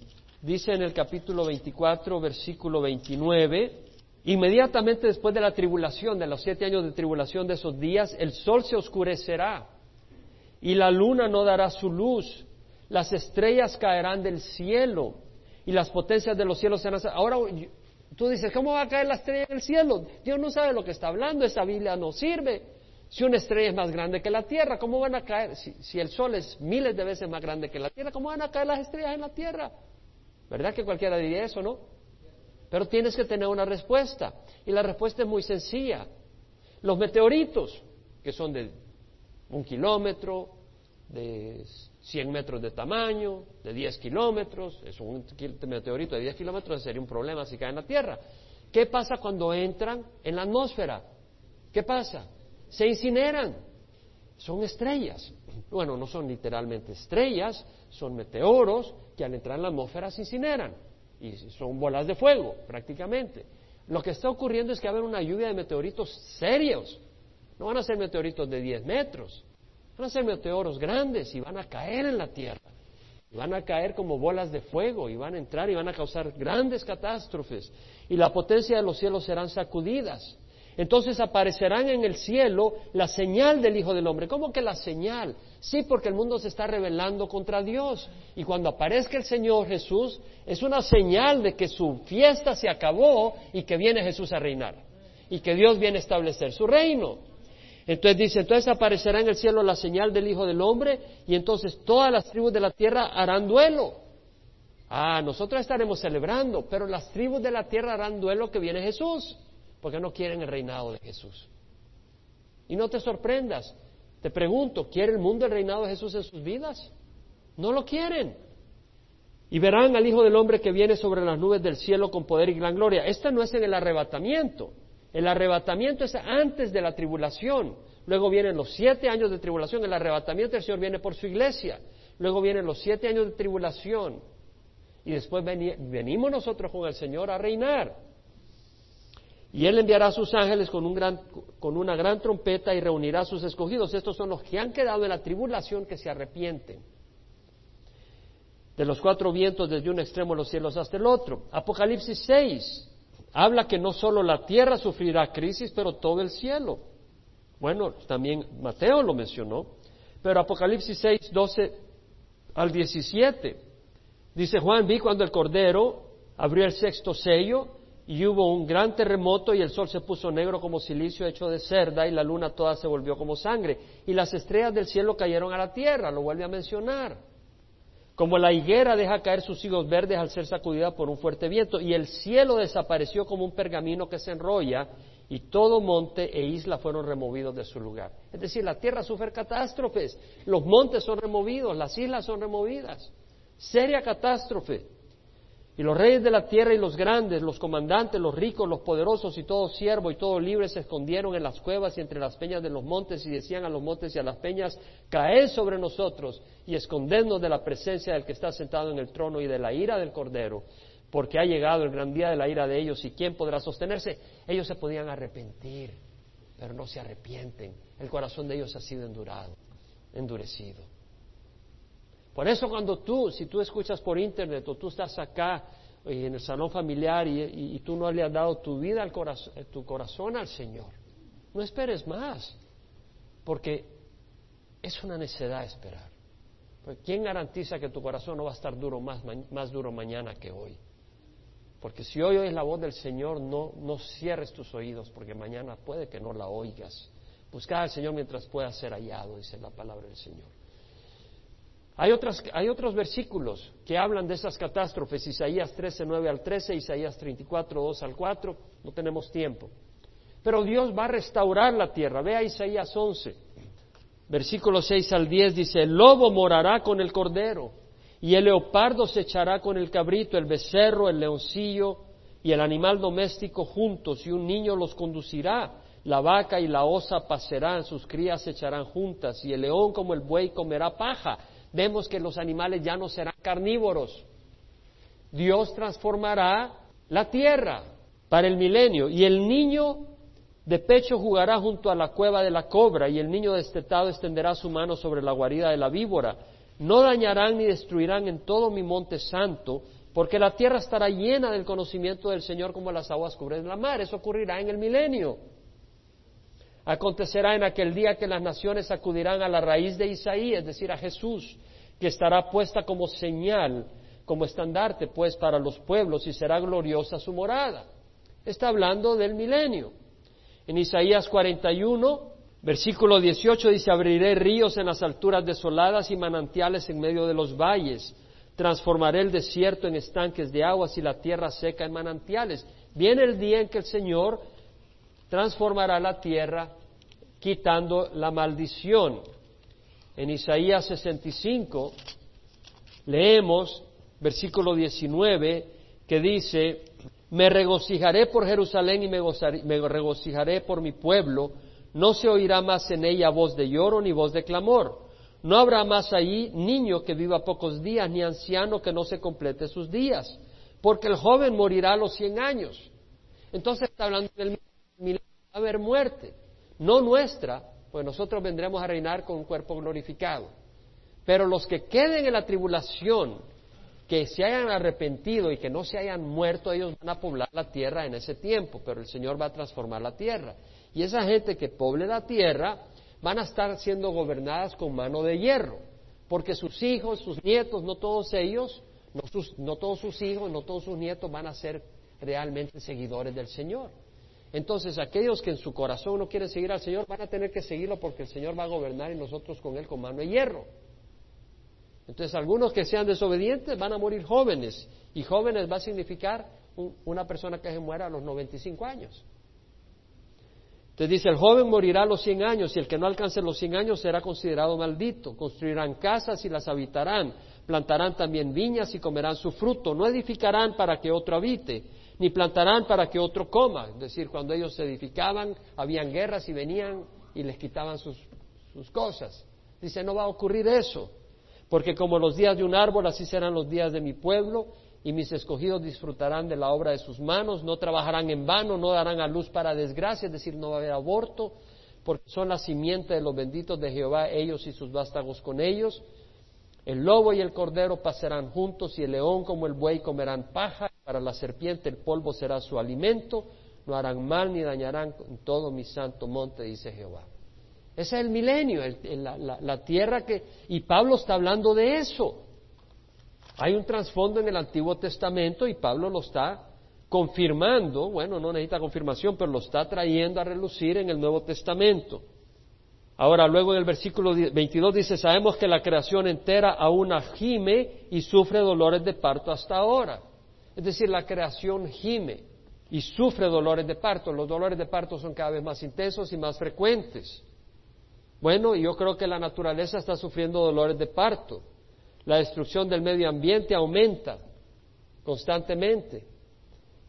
dice en el capítulo 24, versículo 29, inmediatamente después de la tribulación, de los siete años de tribulación de esos días, el sol se oscurecerá y la luna no dará su luz, las estrellas caerán del cielo y las potencias de los cielos serán... Ahora tú dices, ¿cómo va a caer la estrella del cielo? Dios no sabe lo que está hablando, esa Biblia no sirve. Si una estrella es más grande que la Tierra, ¿cómo van a caer? Si, el Sol es miles de veces más grande que la Tierra, ¿cómo van a caer las estrellas en la Tierra? ¿Verdad que cualquiera diría eso, no? Pero tienes que tener una respuesta. Y la respuesta es muy sencilla. Los meteoritos, que son de un kilómetro, de 100 metros de tamaño, de 10 kilómetros, es un meteorito de 10 kilómetros, sería un problema si cae en la Tierra. ¿Qué pasa cuando entran en la atmósfera? ¿Qué pasa? se incineran. Son estrellas. Bueno, no son literalmente estrellas, son meteoros que al entrar en la atmósfera se incineran. Y son bolas de fuego, prácticamente. Lo que está ocurriendo es que va a haber una lluvia de meteoritos serios. No van a ser meteoritos de 10 metros. Van a ser meteoros grandes y van a caer en la Tierra. Y van a caer como bolas de fuego y van a entrar y van a causar grandes catástrofes. Y la potencia de los cielos serán sacudidas. Entonces aparecerán en el cielo la señal del Hijo del Hombre. ¿Cómo que la señal? Sí, porque el mundo se está rebelando contra Dios. Y cuando aparezca el Señor Jesús, es una señal de que su fiesta se acabó y que viene Jesús a reinar. Y que Dios viene a establecer su reino. Entonces dice, entonces aparecerá en el cielo la señal del Hijo del Hombre y entonces todas las tribus de la tierra harán duelo. Ah, nosotros estaremos celebrando, pero las tribus de la tierra harán duelo que viene Jesús, porque no quieren el reinado de Jesús. Y no te sorprendas, te pregunto, ¿quiere el mundo el reinado de Jesús en sus vidas? No lo quieren. Y verán al Hijo del Hombre que viene sobre las nubes del cielo con poder y gran gloria. Esta no es en el arrebatamiento. El arrebatamiento es antes de la tribulación. Luego vienen los siete años de tribulación. El arrebatamiento del Señor viene por su iglesia. Luego vienen los siete años de tribulación. Y después venimos nosotros con el Señor a reinar. Y Él enviará a sus ángeles con, un gran, con una gran trompeta y reunirá a sus escogidos. Estos son los que han quedado en la tribulación que se arrepienten. De los cuatro vientos desde un extremo de los cielos hasta el otro. Apocalipsis 6 habla que no solo la tierra sufrirá crisis, pero todo el cielo. Bueno, también Mateo lo mencionó. Pero Apocalipsis 6, 12 al 17. Dice Juan, vi cuando el Cordero abrió el sexto sello y hubo un gran terremoto y el sol se puso negro como silicio hecho de cerda y la luna toda se volvió como sangre y las estrellas del cielo cayeron a la tierra, lo vuelve a mencionar. Como la higuera deja caer sus higos verdes al ser sacudida por un fuerte viento y el cielo desapareció como un pergamino que se enrolla y todo monte e isla fueron removidos de su lugar. Es decir, la tierra sufre catástrofes, los montes son removidos, las islas son removidas. Seria catástrofe. Y los reyes de la tierra y los grandes, los comandantes, los ricos, los poderosos y todo siervo y todo libre se escondieron en las cuevas y entre las peñas de los montes y decían a los montes y a las peñas, caed sobre nosotros y escondednos de la presencia del que está sentado en el trono y de la ira del Cordero, porque ha llegado el gran día de la ira de ellos y quién podrá sostenerse. Ellos se podían arrepentir, pero no se arrepienten. El corazón de ellos ha sido endurado, endurecido. Por eso cuando tú, si tú escuchas por internet o tú estás acá eh, en el salón familiar y, tú no le has dado tu vida, al eh, tu corazón al Señor, no esperes más, porque es una necedad esperar. ¿Quién garantiza que tu corazón no va a estar duro más, más duro mañana que hoy? Porque si hoy oyes la voz del Señor, no, no cierres tus oídos, porque mañana puede que no la oigas. Busca al Señor mientras pueda ser hallado, dice la palabra del Señor. Hay, otros versículos que hablan de esas catástrofes, Isaías 13, 9 al 13, Isaías 34, 2 al 4, no tenemos tiempo. Pero Dios va a restaurar la tierra. Vea Isaías 11, versículo 6 al 10, dice, el lobo morará con el cordero, y el leopardo se echará con el cabrito, el becerro, el leoncillo y el animal doméstico juntos, y un niño los conducirá. La vaca y la osa pasarán, sus crías se echarán juntas, y el león como el buey comerá paja vemos que los animales ya no serán carnívoros. Dios transformará la tierra para el milenio y el niño de pecho jugará junto a la cueva de la cobra y el niño destetado extenderá su mano sobre la guarida de la víbora. No dañarán ni destruirán en todo mi monte santo, porque la tierra estará llena del conocimiento del Señor como las aguas cubren la mar. Eso ocurrirá en el milenio. Acontecerá en aquel día que las naciones acudirán a la raíz de Isaí, es decir, a Jesús, que estará puesta como señal, como estandarte, pues, para los pueblos y será gloriosa su morada. Está hablando del milenio. En Isaías 41, versículo 18 dice, abriré ríos en las alturas desoladas y manantiales en medio de los valles. Transformaré el desierto en estanques de aguas y la tierra seca en manantiales. Viene el día en que el Señor transformará la tierra quitando la maldición. En Isaías 65 leemos versículo 19 que dice, me regocijaré por Jerusalén y me, me, regocijaré por mi pueblo, no se oirá más en ella voz de lloro ni voz de clamor. No habrá más allí niño que viva pocos días, ni anciano que no se complete sus días, porque el joven morirá a los cien años. Entonces está hablando del a haber muerte, no nuestra, pues nosotros vendremos a reinar con un cuerpo glorificado. Pero los que queden en la tribulación, que se hayan arrepentido y que no se hayan muerto, ellos van a poblar la tierra en ese tiempo, pero el Señor va a transformar la tierra. Y esa gente que poble la tierra van a estar siendo gobernadas con mano de hierro, porque sus hijos, sus nietos, no todos ellos, no, no todos sus hijos, no todos sus nietos van a ser realmente seguidores del Señor. Entonces, aquellos que en su corazón no quieren seguir al Señor van a tener que seguirlo porque el Señor va a gobernar y nosotros con Él con mano de hierro. Entonces, algunos que sean desobedientes van a morir jóvenes y jóvenes va a significar una persona que se muera a los 95 años. Entonces dice, el joven morirá a los 100 años y el que no alcance los 100 años será considerado maldito. Construirán casas y las habitarán, plantarán también viñas y comerán su fruto. No edificarán para que otro habite ni plantarán para que otro coma. Es decir, cuando ellos se edificaban, habían guerras y venían y les quitaban sus, sus cosas. Dice, no va a ocurrir eso, porque como los días de un árbol, así serán los días de mi pueblo, y mis escogidos disfrutarán de la obra de sus manos, no trabajarán en vano, no darán a luz para desgracia, es decir, no va a haber aborto, porque son la simiente de los benditos de Jehová, ellos y sus vástagos con ellos. El lobo y el cordero pasarán juntos, y el león como el buey comerán paja, para la serpiente el polvo será su alimento, no harán mal ni dañarán en todo mi santo monte, dice Jehová. Ese es el milenio, la, tierra que... Y Pablo está hablando de eso. Hay un trasfondo en el Antiguo Testamento y Pablo lo está confirmando, bueno, no necesita confirmación, pero lo está trayendo a relucir en el Nuevo Testamento. Ahora, luego en el versículo 22 dice, sabemos que la creación entera aún gime y sufre dolores de parto hasta ahora. Es decir, la creación gime y sufre dolores de parto. Los dolores de parto son cada vez más intensos y más frecuentes. Bueno, yo creo que la naturaleza está sufriendo dolores de parto. La destrucción del medio ambiente aumenta constantemente.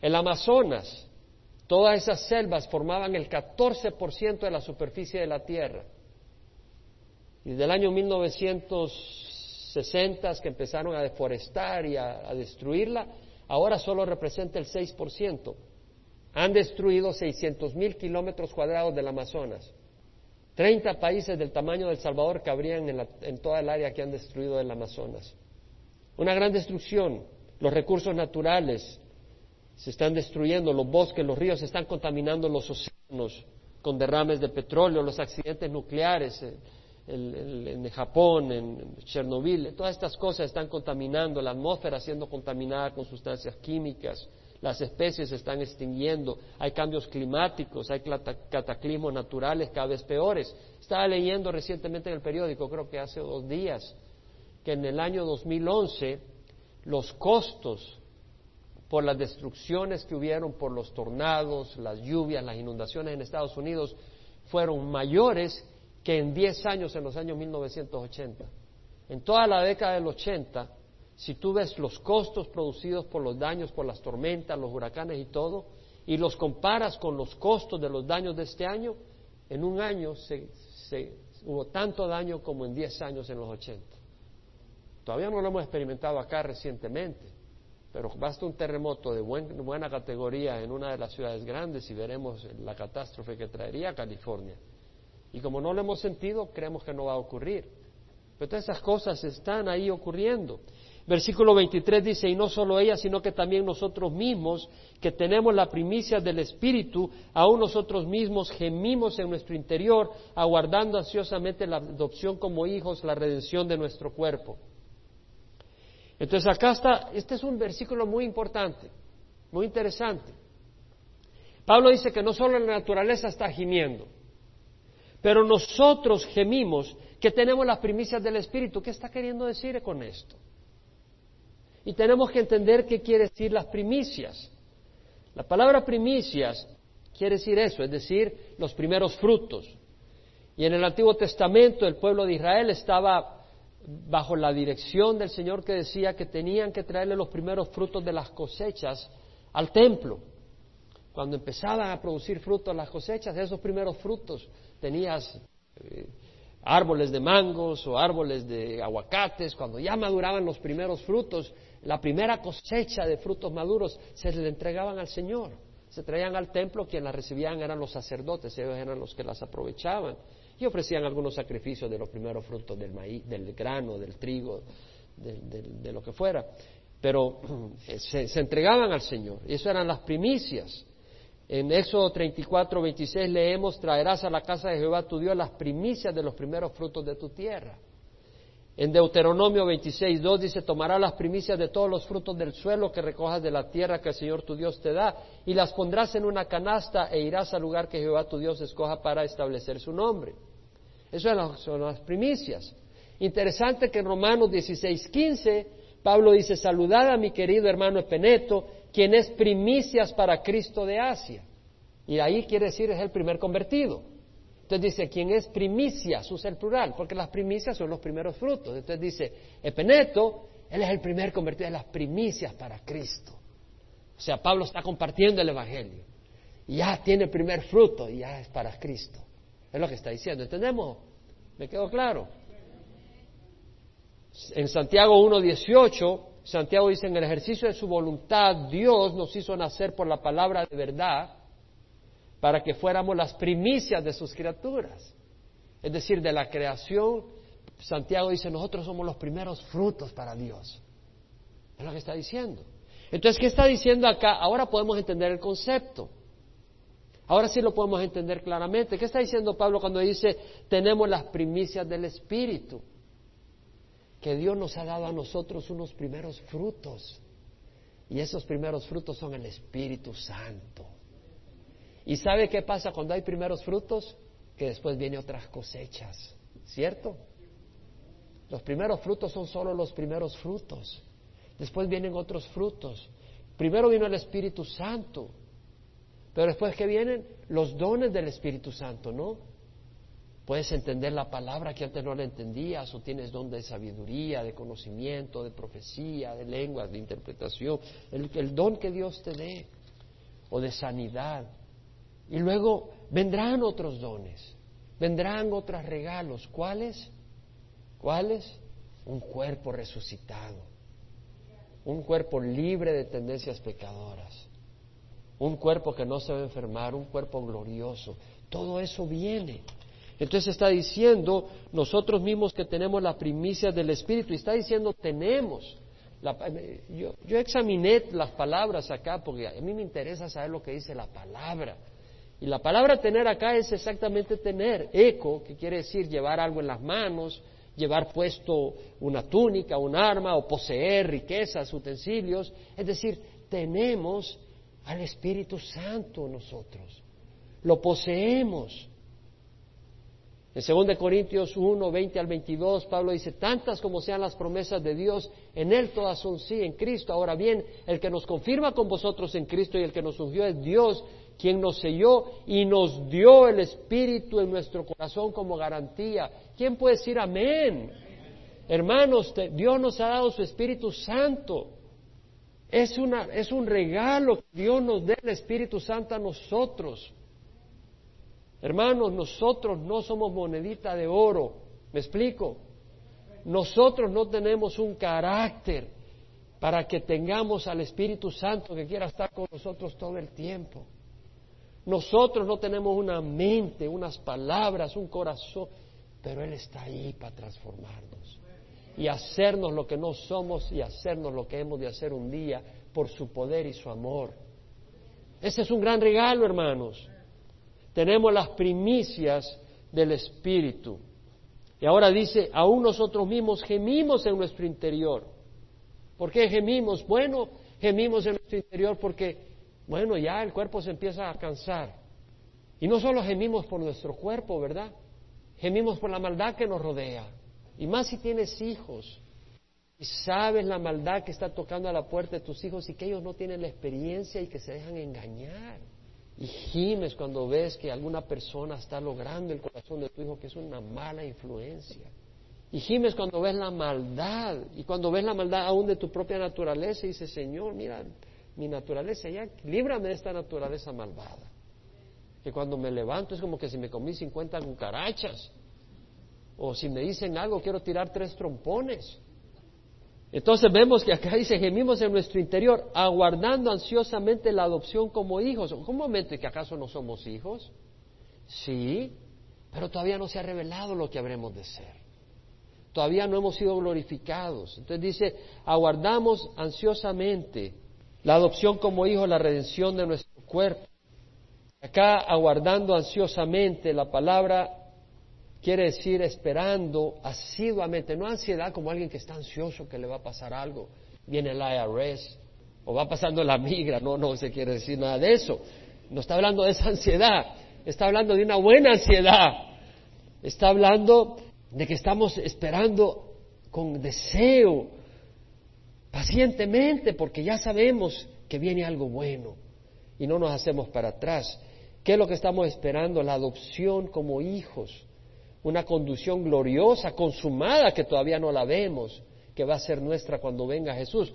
El Amazonas, todas esas selvas formaban el 14% de la superficie de la Tierra. Y desde el año 1960 que empezaron a deforestar y a destruirla, ahora solo representa el 6%. Han destruido 600 mil kilómetros cuadrados del Amazonas. 30 países del tamaño del Salvador cabrían en, en toda el área que han destruido el Amazonas. Una gran destrucción. Los recursos naturales se están destruyendo, los bosques, los ríos se están contaminando los océanos con derrames de petróleo, los accidentes nucleares, eh, en Japón, en Chernobyl, todas estas cosas están contaminando, la atmósfera siendo contaminada con sustancias químicas, las especies se están extinguiendo, hay cambios climáticos, hay cataclismos naturales cada vez peores. Estaba leyendo recientemente en el periódico, creo que hace dos días, que en el año 2011 los costos por las destrucciones que hubieron por los tornados, las lluvias, las inundaciones en Estados Unidos fueron mayores que en 10 años, en los años 1980. En toda la década del 80, si tú ves los costos producidos por los daños, por las tormentas, los huracanes y todo, y los comparas con los costos de los daños de este año, en un año se, hubo tanto daño como en 10 años en los 80. Todavía no lo hemos experimentado acá recientemente, pero basta un terremoto de buena categoría en una de las ciudades grandes y veremos la catástrofe que traería California. Y como no lo hemos sentido, creemos que no va a ocurrir. Pero todas esas cosas están ahí ocurriendo. Versículo 23 dice, y no solo ella, sino que también nosotros mismos, que tenemos la primicia del Espíritu, aún nosotros mismos gemimos en nuestro interior, aguardando ansiosamente la adopción como hijos, la redención de nuestro cuerpo. Entonces acá está, este es un versículo muy importante, muy interesante. Pablo dice que no solo la naturaleza está gimiendo, pero nosotros gemimos que tenemos las primicias del Espíritu. ¿Qué está queriendo decir con esto? Y tenemos que entender qué quiere decir las primicias. La palabra primicias quiere decir eso, es decir, los primeros frutos. Y en el Antiguo Testamento el pueblo de Israel estaba bajo la dirección del Señor que decía que tenían que traerle los primeros frutos de las cosechas al templo. Cuando empezaban a producir frutos las cosechas, esos primeros frutos tenías eh, árboles de mangos o árboles de aguacates, cuando ya maduraban los primeros frutos, la primera cosecha de frutos maduros se le entregaban al Señor. Se traían al templo, quienes las recibían eran los sacerdotes, ellos eran los que las aprovechaban y ofrecían algunos sacrificios de los primeros frutos del maíz, del grano, del trigo, de, lo que fuera. pero *clears throat* se entregaban al Señor. Y eso eran las primicias. En Éxodo 34, 26 leemos, traerás a la casa de Jehová tu Dios las primicias de los primeros frutos de tu tierra. En Deuteronomio 26, 2 dice, tomarás las primicias de todos los frutos del suelo que recojas de la tierra que el Señor tu Dios te da y las pondrás en una canasta e irás al lugar que Jehová tu Dios escoja para establecer su nombre. Eso son las primicias. Interesante que en Romanos 16, 15, Pablo dice, saludad a mi querido hermano Epeneto, quien es primicias para Cristo de Asia. Y ahí quiere decir es el primer convertido. Entonces dice, quien es primicias, usa el plural, porque las primicias son los primeros frutos. Entonces dice, Epeneto, él es el primer convertido de las primicias para Cristo. O sea, Pablo está compartiendo el Evangelio. Y ya tiene el primer fruto y ya es para Cristo. Es lo que está diciendo. ¿Entendemos? ¿Me quedó claro? En Santiago 1.18 Santiago dice, en el ejercicio de su voluntad, Dios nos hizo nacer por la palabra de verdad para que fuéramos las primicias de sus criaturas. Es decir, de la creación, Santiago dice, nosotros somos los primeros frutos para Dios. Es lo que está diciendo. Entonces, ¿qué está diciendo acá? Ahora podemos entender el concepto. Ahora sí lo podemos entender claramente. ¿Qué está diciendo Pablo cuando dice, tenemos las primicias del Espíritu? Que Dios nos ha dado a nosotros unos primeros frutos. Y esos primeros frutos son el Espíritu Santo. ¿Y sabe qué pasa cuando hay primeros frutos? Que después vienen otras cosechas, ¿cierto? Los primeros frutos son solo los primeros frutos. Después vienen otros frutos. Primero vino el Espíritu Santo, pero después que vienen los dones del Espíritu Santo, ¿no? Puedes entender la palabra que antes no la entendías o tienes don de sabiduría, de conocimiento, de profecía, de lenguas, de interpretación, el, don que Dios te dé o de sanidad. Y luego vendrán otros dones, vendrán otros regalos. ¿Cuáles? ¿Cuáles? Un cuerpo resucitado, un cuerpo libre de tendencias pecadoras, un cuerpo que no se va a enfermar, un cuerpo glorioso. Todo eso viene. Entonces está diciendo nosotros mismos que tenemos la primicia del Espíritu y está diciendo tenemos. yo, yo, examiné las palabras acá porque a mí me interesa saber lo que dice la palabra. Y la palabra tener acá es exactamente tener, eco, que quiere decir llevar algo en las manos, llevar puesto una túnica, un arma o poseer riquezas, utensilios. Es decir, tenemos al Espíritu Santo nosotros. Lo poseemos. En 2 Corintios 1, 20 al 22, Pablo dice, tantas como sean las promesas de Dios, en Él todas son sí, en Cristo. Ahora bien, el que nos confirma con vosotros en Cristo y el que nos ungió es Dios, quien nos selló y nos dio el Espíritu en nuestro corazón como garantía. ¿Quién puede decir amén? Hermanos, Dios nos ha dado su Espíritu Santo. Es, una, es un regalo que Dios nos dé el Espíritu Santo a nosotros. Hermanos, nosotros no somos monedita de oro. ¿Me explico? Nosotros no tenemos un carácter para que tengamos al Espíritu Santo que quiera estar con nosotros todo el tiempo. Nosotros no tenemos una mente, unas palabras, un corazón, pero Él está ahí para transformarnos y hacernos lo que no somos y hacernos lo que hemos de hacer un día por su poder y su amor. Ese es un gran regalo, hermanos tenemos las primicias del Espíritu. Y ahora dice, aún nosotros mismos gemimos en nuestro interior. ¿Por qué gemimos? Bueno, gemimos en nuestro interior porque, bueno, ya el cuerpo se empieza a cansar. Y no solo gemimos por nuestro cuerpo, ¿verdad? Gemimos por la maldad que nos rodea. Y más si tienes hijos y sabes la maldad que está tocando a la puerta de tus hijos y que ellos no tienen la experiencia y que se dejan engañar. Y gimes cuando ves que alguna persona está logrando el corazón de tu hijo, que es una mala influencia. Y gimes cuando ves la maldad, y cuando ves la maldad aún de tu propia naturaleza, y dices, Señor, mira, mi naturaleza ya, líbrame de esta naturaleza malvada. Que cuando me levanto es como que si me comí 50 cucarachas. O si me dicen algo, quiero tirar tres trompones. Entonces vemos que acá dice, gemimos en nuestro interior, aguardando ansiosamente la adopción como hijos. ¿Un momento que acaso no somos hijos? Sí, pero todavía no se ha revelado lo que habremos de ser. todavía no hemos sido glorificados. Entonces dice, aguardamos ansiosamente la adopción como hijos, la redención de nuestro cuerpo. Acá aguardando ansiosamente, la palabra quiere decir esperando asiduamente, no ansiedad como alguien que está ansioso que le va a pasar algo, viene el IRS o va pasando la migra, no, no se quiere decir nada de eso. No está hablando de esa ansiedad, está hablando de una buena ansiedad, está hablando de que estamos esperando con deseo, pacientemente, porque ya sabemos que viene algo bueno y no nos hacemos para atrás. ¿Qué es lo que estamos esperando? La adopción como hijos, una conducción gloriosa, consumada, que todavía no la vemos, que va a ser nuestra cuando venga Jesús.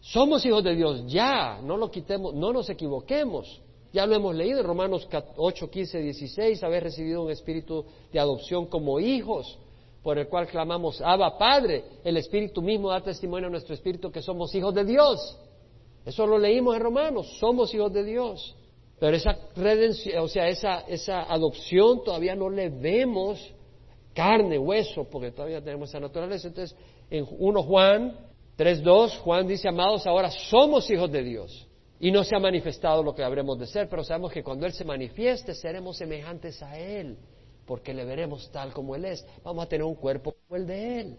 Somos hijos de Dios ya, no lo quitemos, no nos equivoquemos. Ya lo hemos leído en Romanos 8, 15, 16, haber recibido un espíritu de adopción como hijos, por el cual clamamos, Abba Padre, el Espíritu mismo da testimonio a nuestro espíritu que somos hijos de Dios. Eso lo leímos en Romanos, somos hijos de Dios. Pero esa redención, o sea, esa, esa adopción todavía no le vemos carne, hueso, porque todavía tenemos esa naturaleza. Entonces, en 1 Juan 3.2, Juan dice, amados, ahora somos hijos de Dios. Y no se ha manifestado lo que habremos de ser, pero sabemos que cuando Él se manifieste seremos semejantes a Él, porque le veremos tal como Él es. Vamos a tener un cuerpo como el de Él.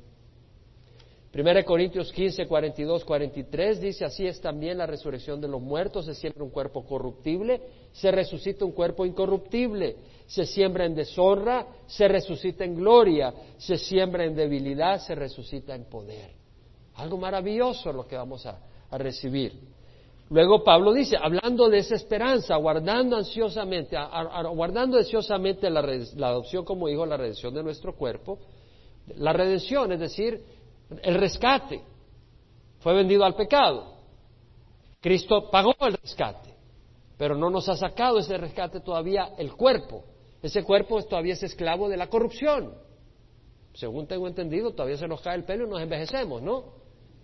1 Corintios 15, 42, 43 dice, así es también la resurrección de los muertos, se siembra un cuerpo corruptible, se resucita un cuerpo incorruptible, se siembra en deshonra, se resucita en gloria, se siembra en debilidad, se resucita en poder. Algo maravilloso lo que vamos a, recibir. Luego Pablo dice, hablando de esa esperanza, guardando ansiosamente, aguardando ansiosamente la, la adopción como hijo, la redención de nuestro cuerpo, la redención, es decir, el rescate fue vendido al pecado. Cristo pagó el rescate, pero no nos ha sacado ese rescate todavía el cuerpo. Ese cuerpo todavía es esclavo de la corrupción. Según tengo entendido, todavía se nos cae el pelo y nos envejecemos, ¿no?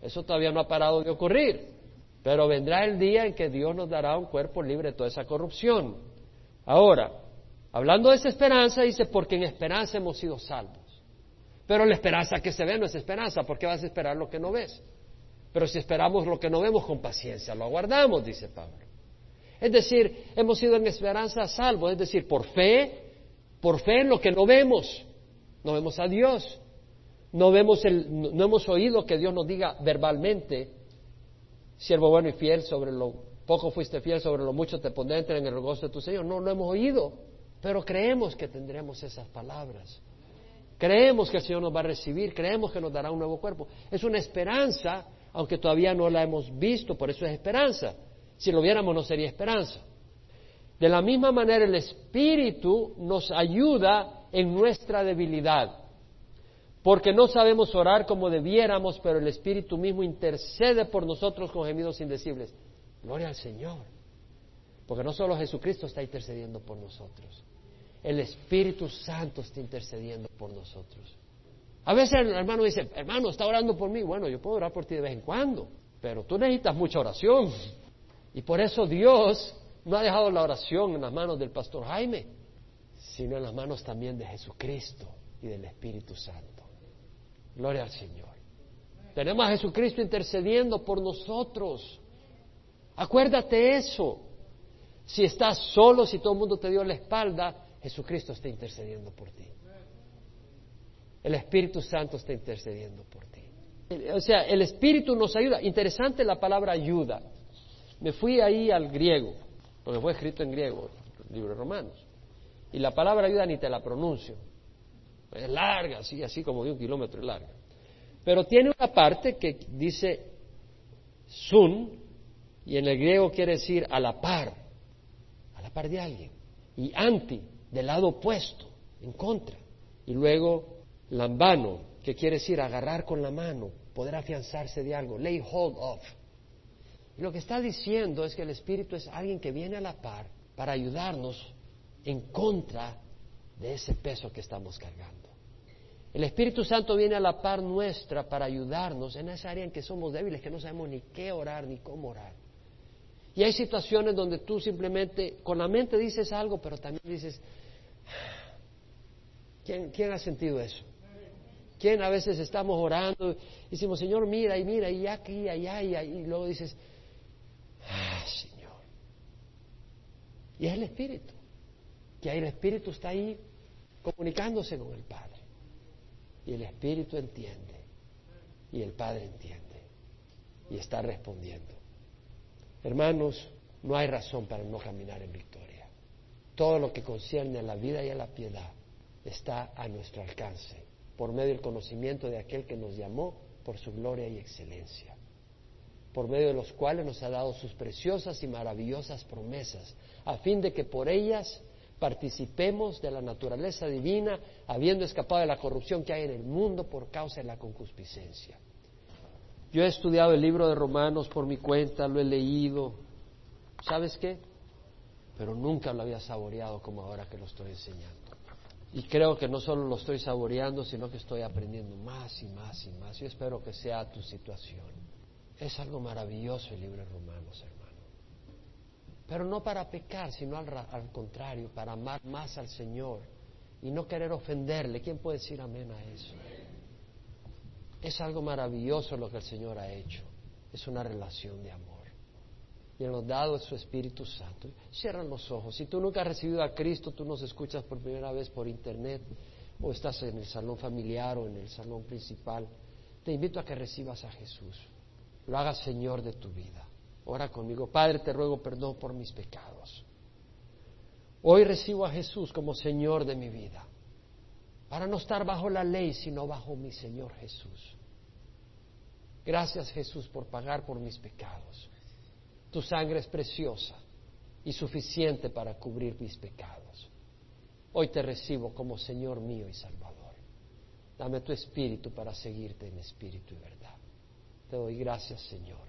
Eso todavía no ha parado de ocurrir. Pero vendrá el día en que Dios nos dará un cuerpo libre de toda esa corrupción. Ahora, hablando de esa esperanza, dice, porque en esperanza hemos sido salvos. Pero la esperanza que se ve no es esperanza, porque vas a esperar lo que no ves. Pero si esperamos lo que no vemos con paciencia, lo aguardamos, dice Pablo. Es decir, hemos sido en esperanza salvos, es decir, por fe, por fe en lo que no vemos. No vemos a Dios. No, vemos el, no hemos oído que Dios nos diga verbalmente, siervo bueno y fiel, sobre lo poco fuiste fiel, sobre lo mucho te pondré en el gozo de tu Señor. No lo hemos oído, pero creemos que tendremos esas palabras. Creemos que el Señor nos va a recibir, creemos que nos dará un nuevo cuerpo. Es una esperanza, aunque todavía no la hemos visto, por eso es esperanza. Si lo viéramos no sería esperanza. De la misma manera el Espíritu nos ayuda en nuestra debilidad, porque no sabemos orar como debiéramos, pero el Espíritu mismo intercede por nosotros con gemidos indecibles. Gloria al Señor, porque no solo Jesucristo está intercediendo por nosotros, el Espíritu Santo está intercediendo por nosotros. A veces el hermano dice, hermano, está orando por mí. Bueno, yo puedo orar por ti de vez en cuando, pero tú necesitas mucha oración. Y por eso Dios no ha dejado la oración en las manos del pastor Jaime, sino en las manos también de Jesucristo y del Espíritu Santo. Gloria al Señor. Tenemos a Jesucristo intercediendo por nosotros. Acuérdate eso. Si estás solo, si todo el mundo te dio la espalda, Jesucristo está intercediendo por ti. El Espíritu Santo está intercediendo por ti. O sea, el Espíritu nos ayuda. Interesante la palabra ayuda. Me fui ahí al griego, porque fue escrito en griego, libro de Romanos. Y la palabra ayuda ni te la pronuncio. Es larga, así, así como de un kilómetro larga. Pero tiene una parte que dice sun, y en el griego quiere decir a la par, a la par de alguien. Y anti, del lado opuesto, en contra. Y luego lambano, que quiere decir agarrar con la mano, poder afianzarse de algo, lay hold of. Y lo que está diciendo es que el Espíritu es alguien que viene a la par para ayudarnos en contra de ese peso que estamos cargando. El Espíritu Santo viene a la par nuestra para ayudarnos en esa área en que somos débiles, que no sabemos ni qué orar ni cómo orar. Y hay situaciones donde tú simplemente con la mente dices algo, pero también dices, ¿quién, ha sentido eso? ¿Quién a veces estamos orando y decimos, Señor, mira y mira y aquí y allá y, y luego dices, ah, Señor. Y es el Espíritu, que ahí el Espíritu está ahí comunicándose con el Padre. Y el Espíritu entiende y el Padre entiende y está respondiendo. Hermanos, no hay razón para no caminar en victoria. Todo lo que concierne a la vida y a la piedad está a nuestro alcance por medio del conocimiento de aquel que nos llamó por su gloria y excelencia, por medio de los cuales nos ha dado sus preciosas y maravillosas promesas, a fin de que por ellas participemos de la naturaleza divina, habiendo escapado de la corrupción que hay en el mundo por causa de la concupiscencia. Yo he estudiado el libro de Romanos por mi cuenta, lo he leído. ¿Sabes qué? Pero nunca lo había saboreado como ahora que lo estoy enseñando. Y creo que no solo lo estoy saboreando, sino que estoy aprendiendo más y más y más. Yo espero que sea tu situación. Es algo maravilloso el libro de Romanos, hermano. Pero no para pecar, sino al, al contrario, para amar más al Señor y no querer ofenderle. ¿Quién puede decir amén a eso? Es algo maravilloso lo que el Señor ha hecho. Es una relación de amor. Y Él nos ha dado su Espíritu Santo. Cierran los ojos. Si tú nunca has recibido a Cristo, tú nos escuchas por primera vez por internet o estás en el salón familiar o en el salón principal, te invito a que recibas a Jesús. Lo hagas Señor de tu vida. Ora conmigo. Padre, te ruego perdón por mis pecados. Hoy recibo a Jesús como Señor de mi vida para no estar bajo la ley, sino bajo mi Señor Jesús. Gracias Jesús por pagar por mis pecados. Tu sangre es preciosa y suficiente para cubrir mis pecados. Hoy te recibo como Señor mío y Salvador. Dame tu espíritu para seguirte en espíritu y verdad. Te doy gracias, Señor.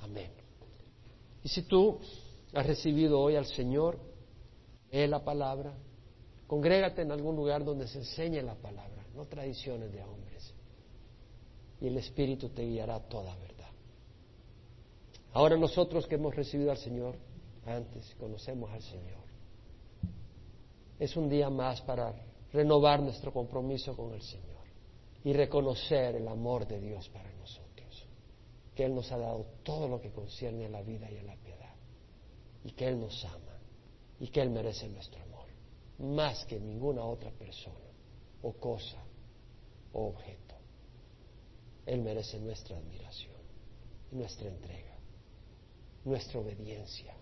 Amén. Y si tú has recibido hoy al Señor, lee la palabra, Congrégate en algún lugar donde se enseñe la palabra, no tradiciones de hombres. Y el Espíritu te guiará toda verdad. Ahora nosotros que hemos recibido al Señor antes, conocemos al Señor. Es un día más para renovar nuestro compromiso con el Señor y reconocer el amor de Dios para nosotros. Que Él nos ha dado todo lo que concierne a la vida y a la piedad. Y que Él nos ama. Y que Él merece nuestro amor más que ninguna otra persona o cosa o objeto. Él merece nuestra admiración, nuestra entrega, nuestra obediencia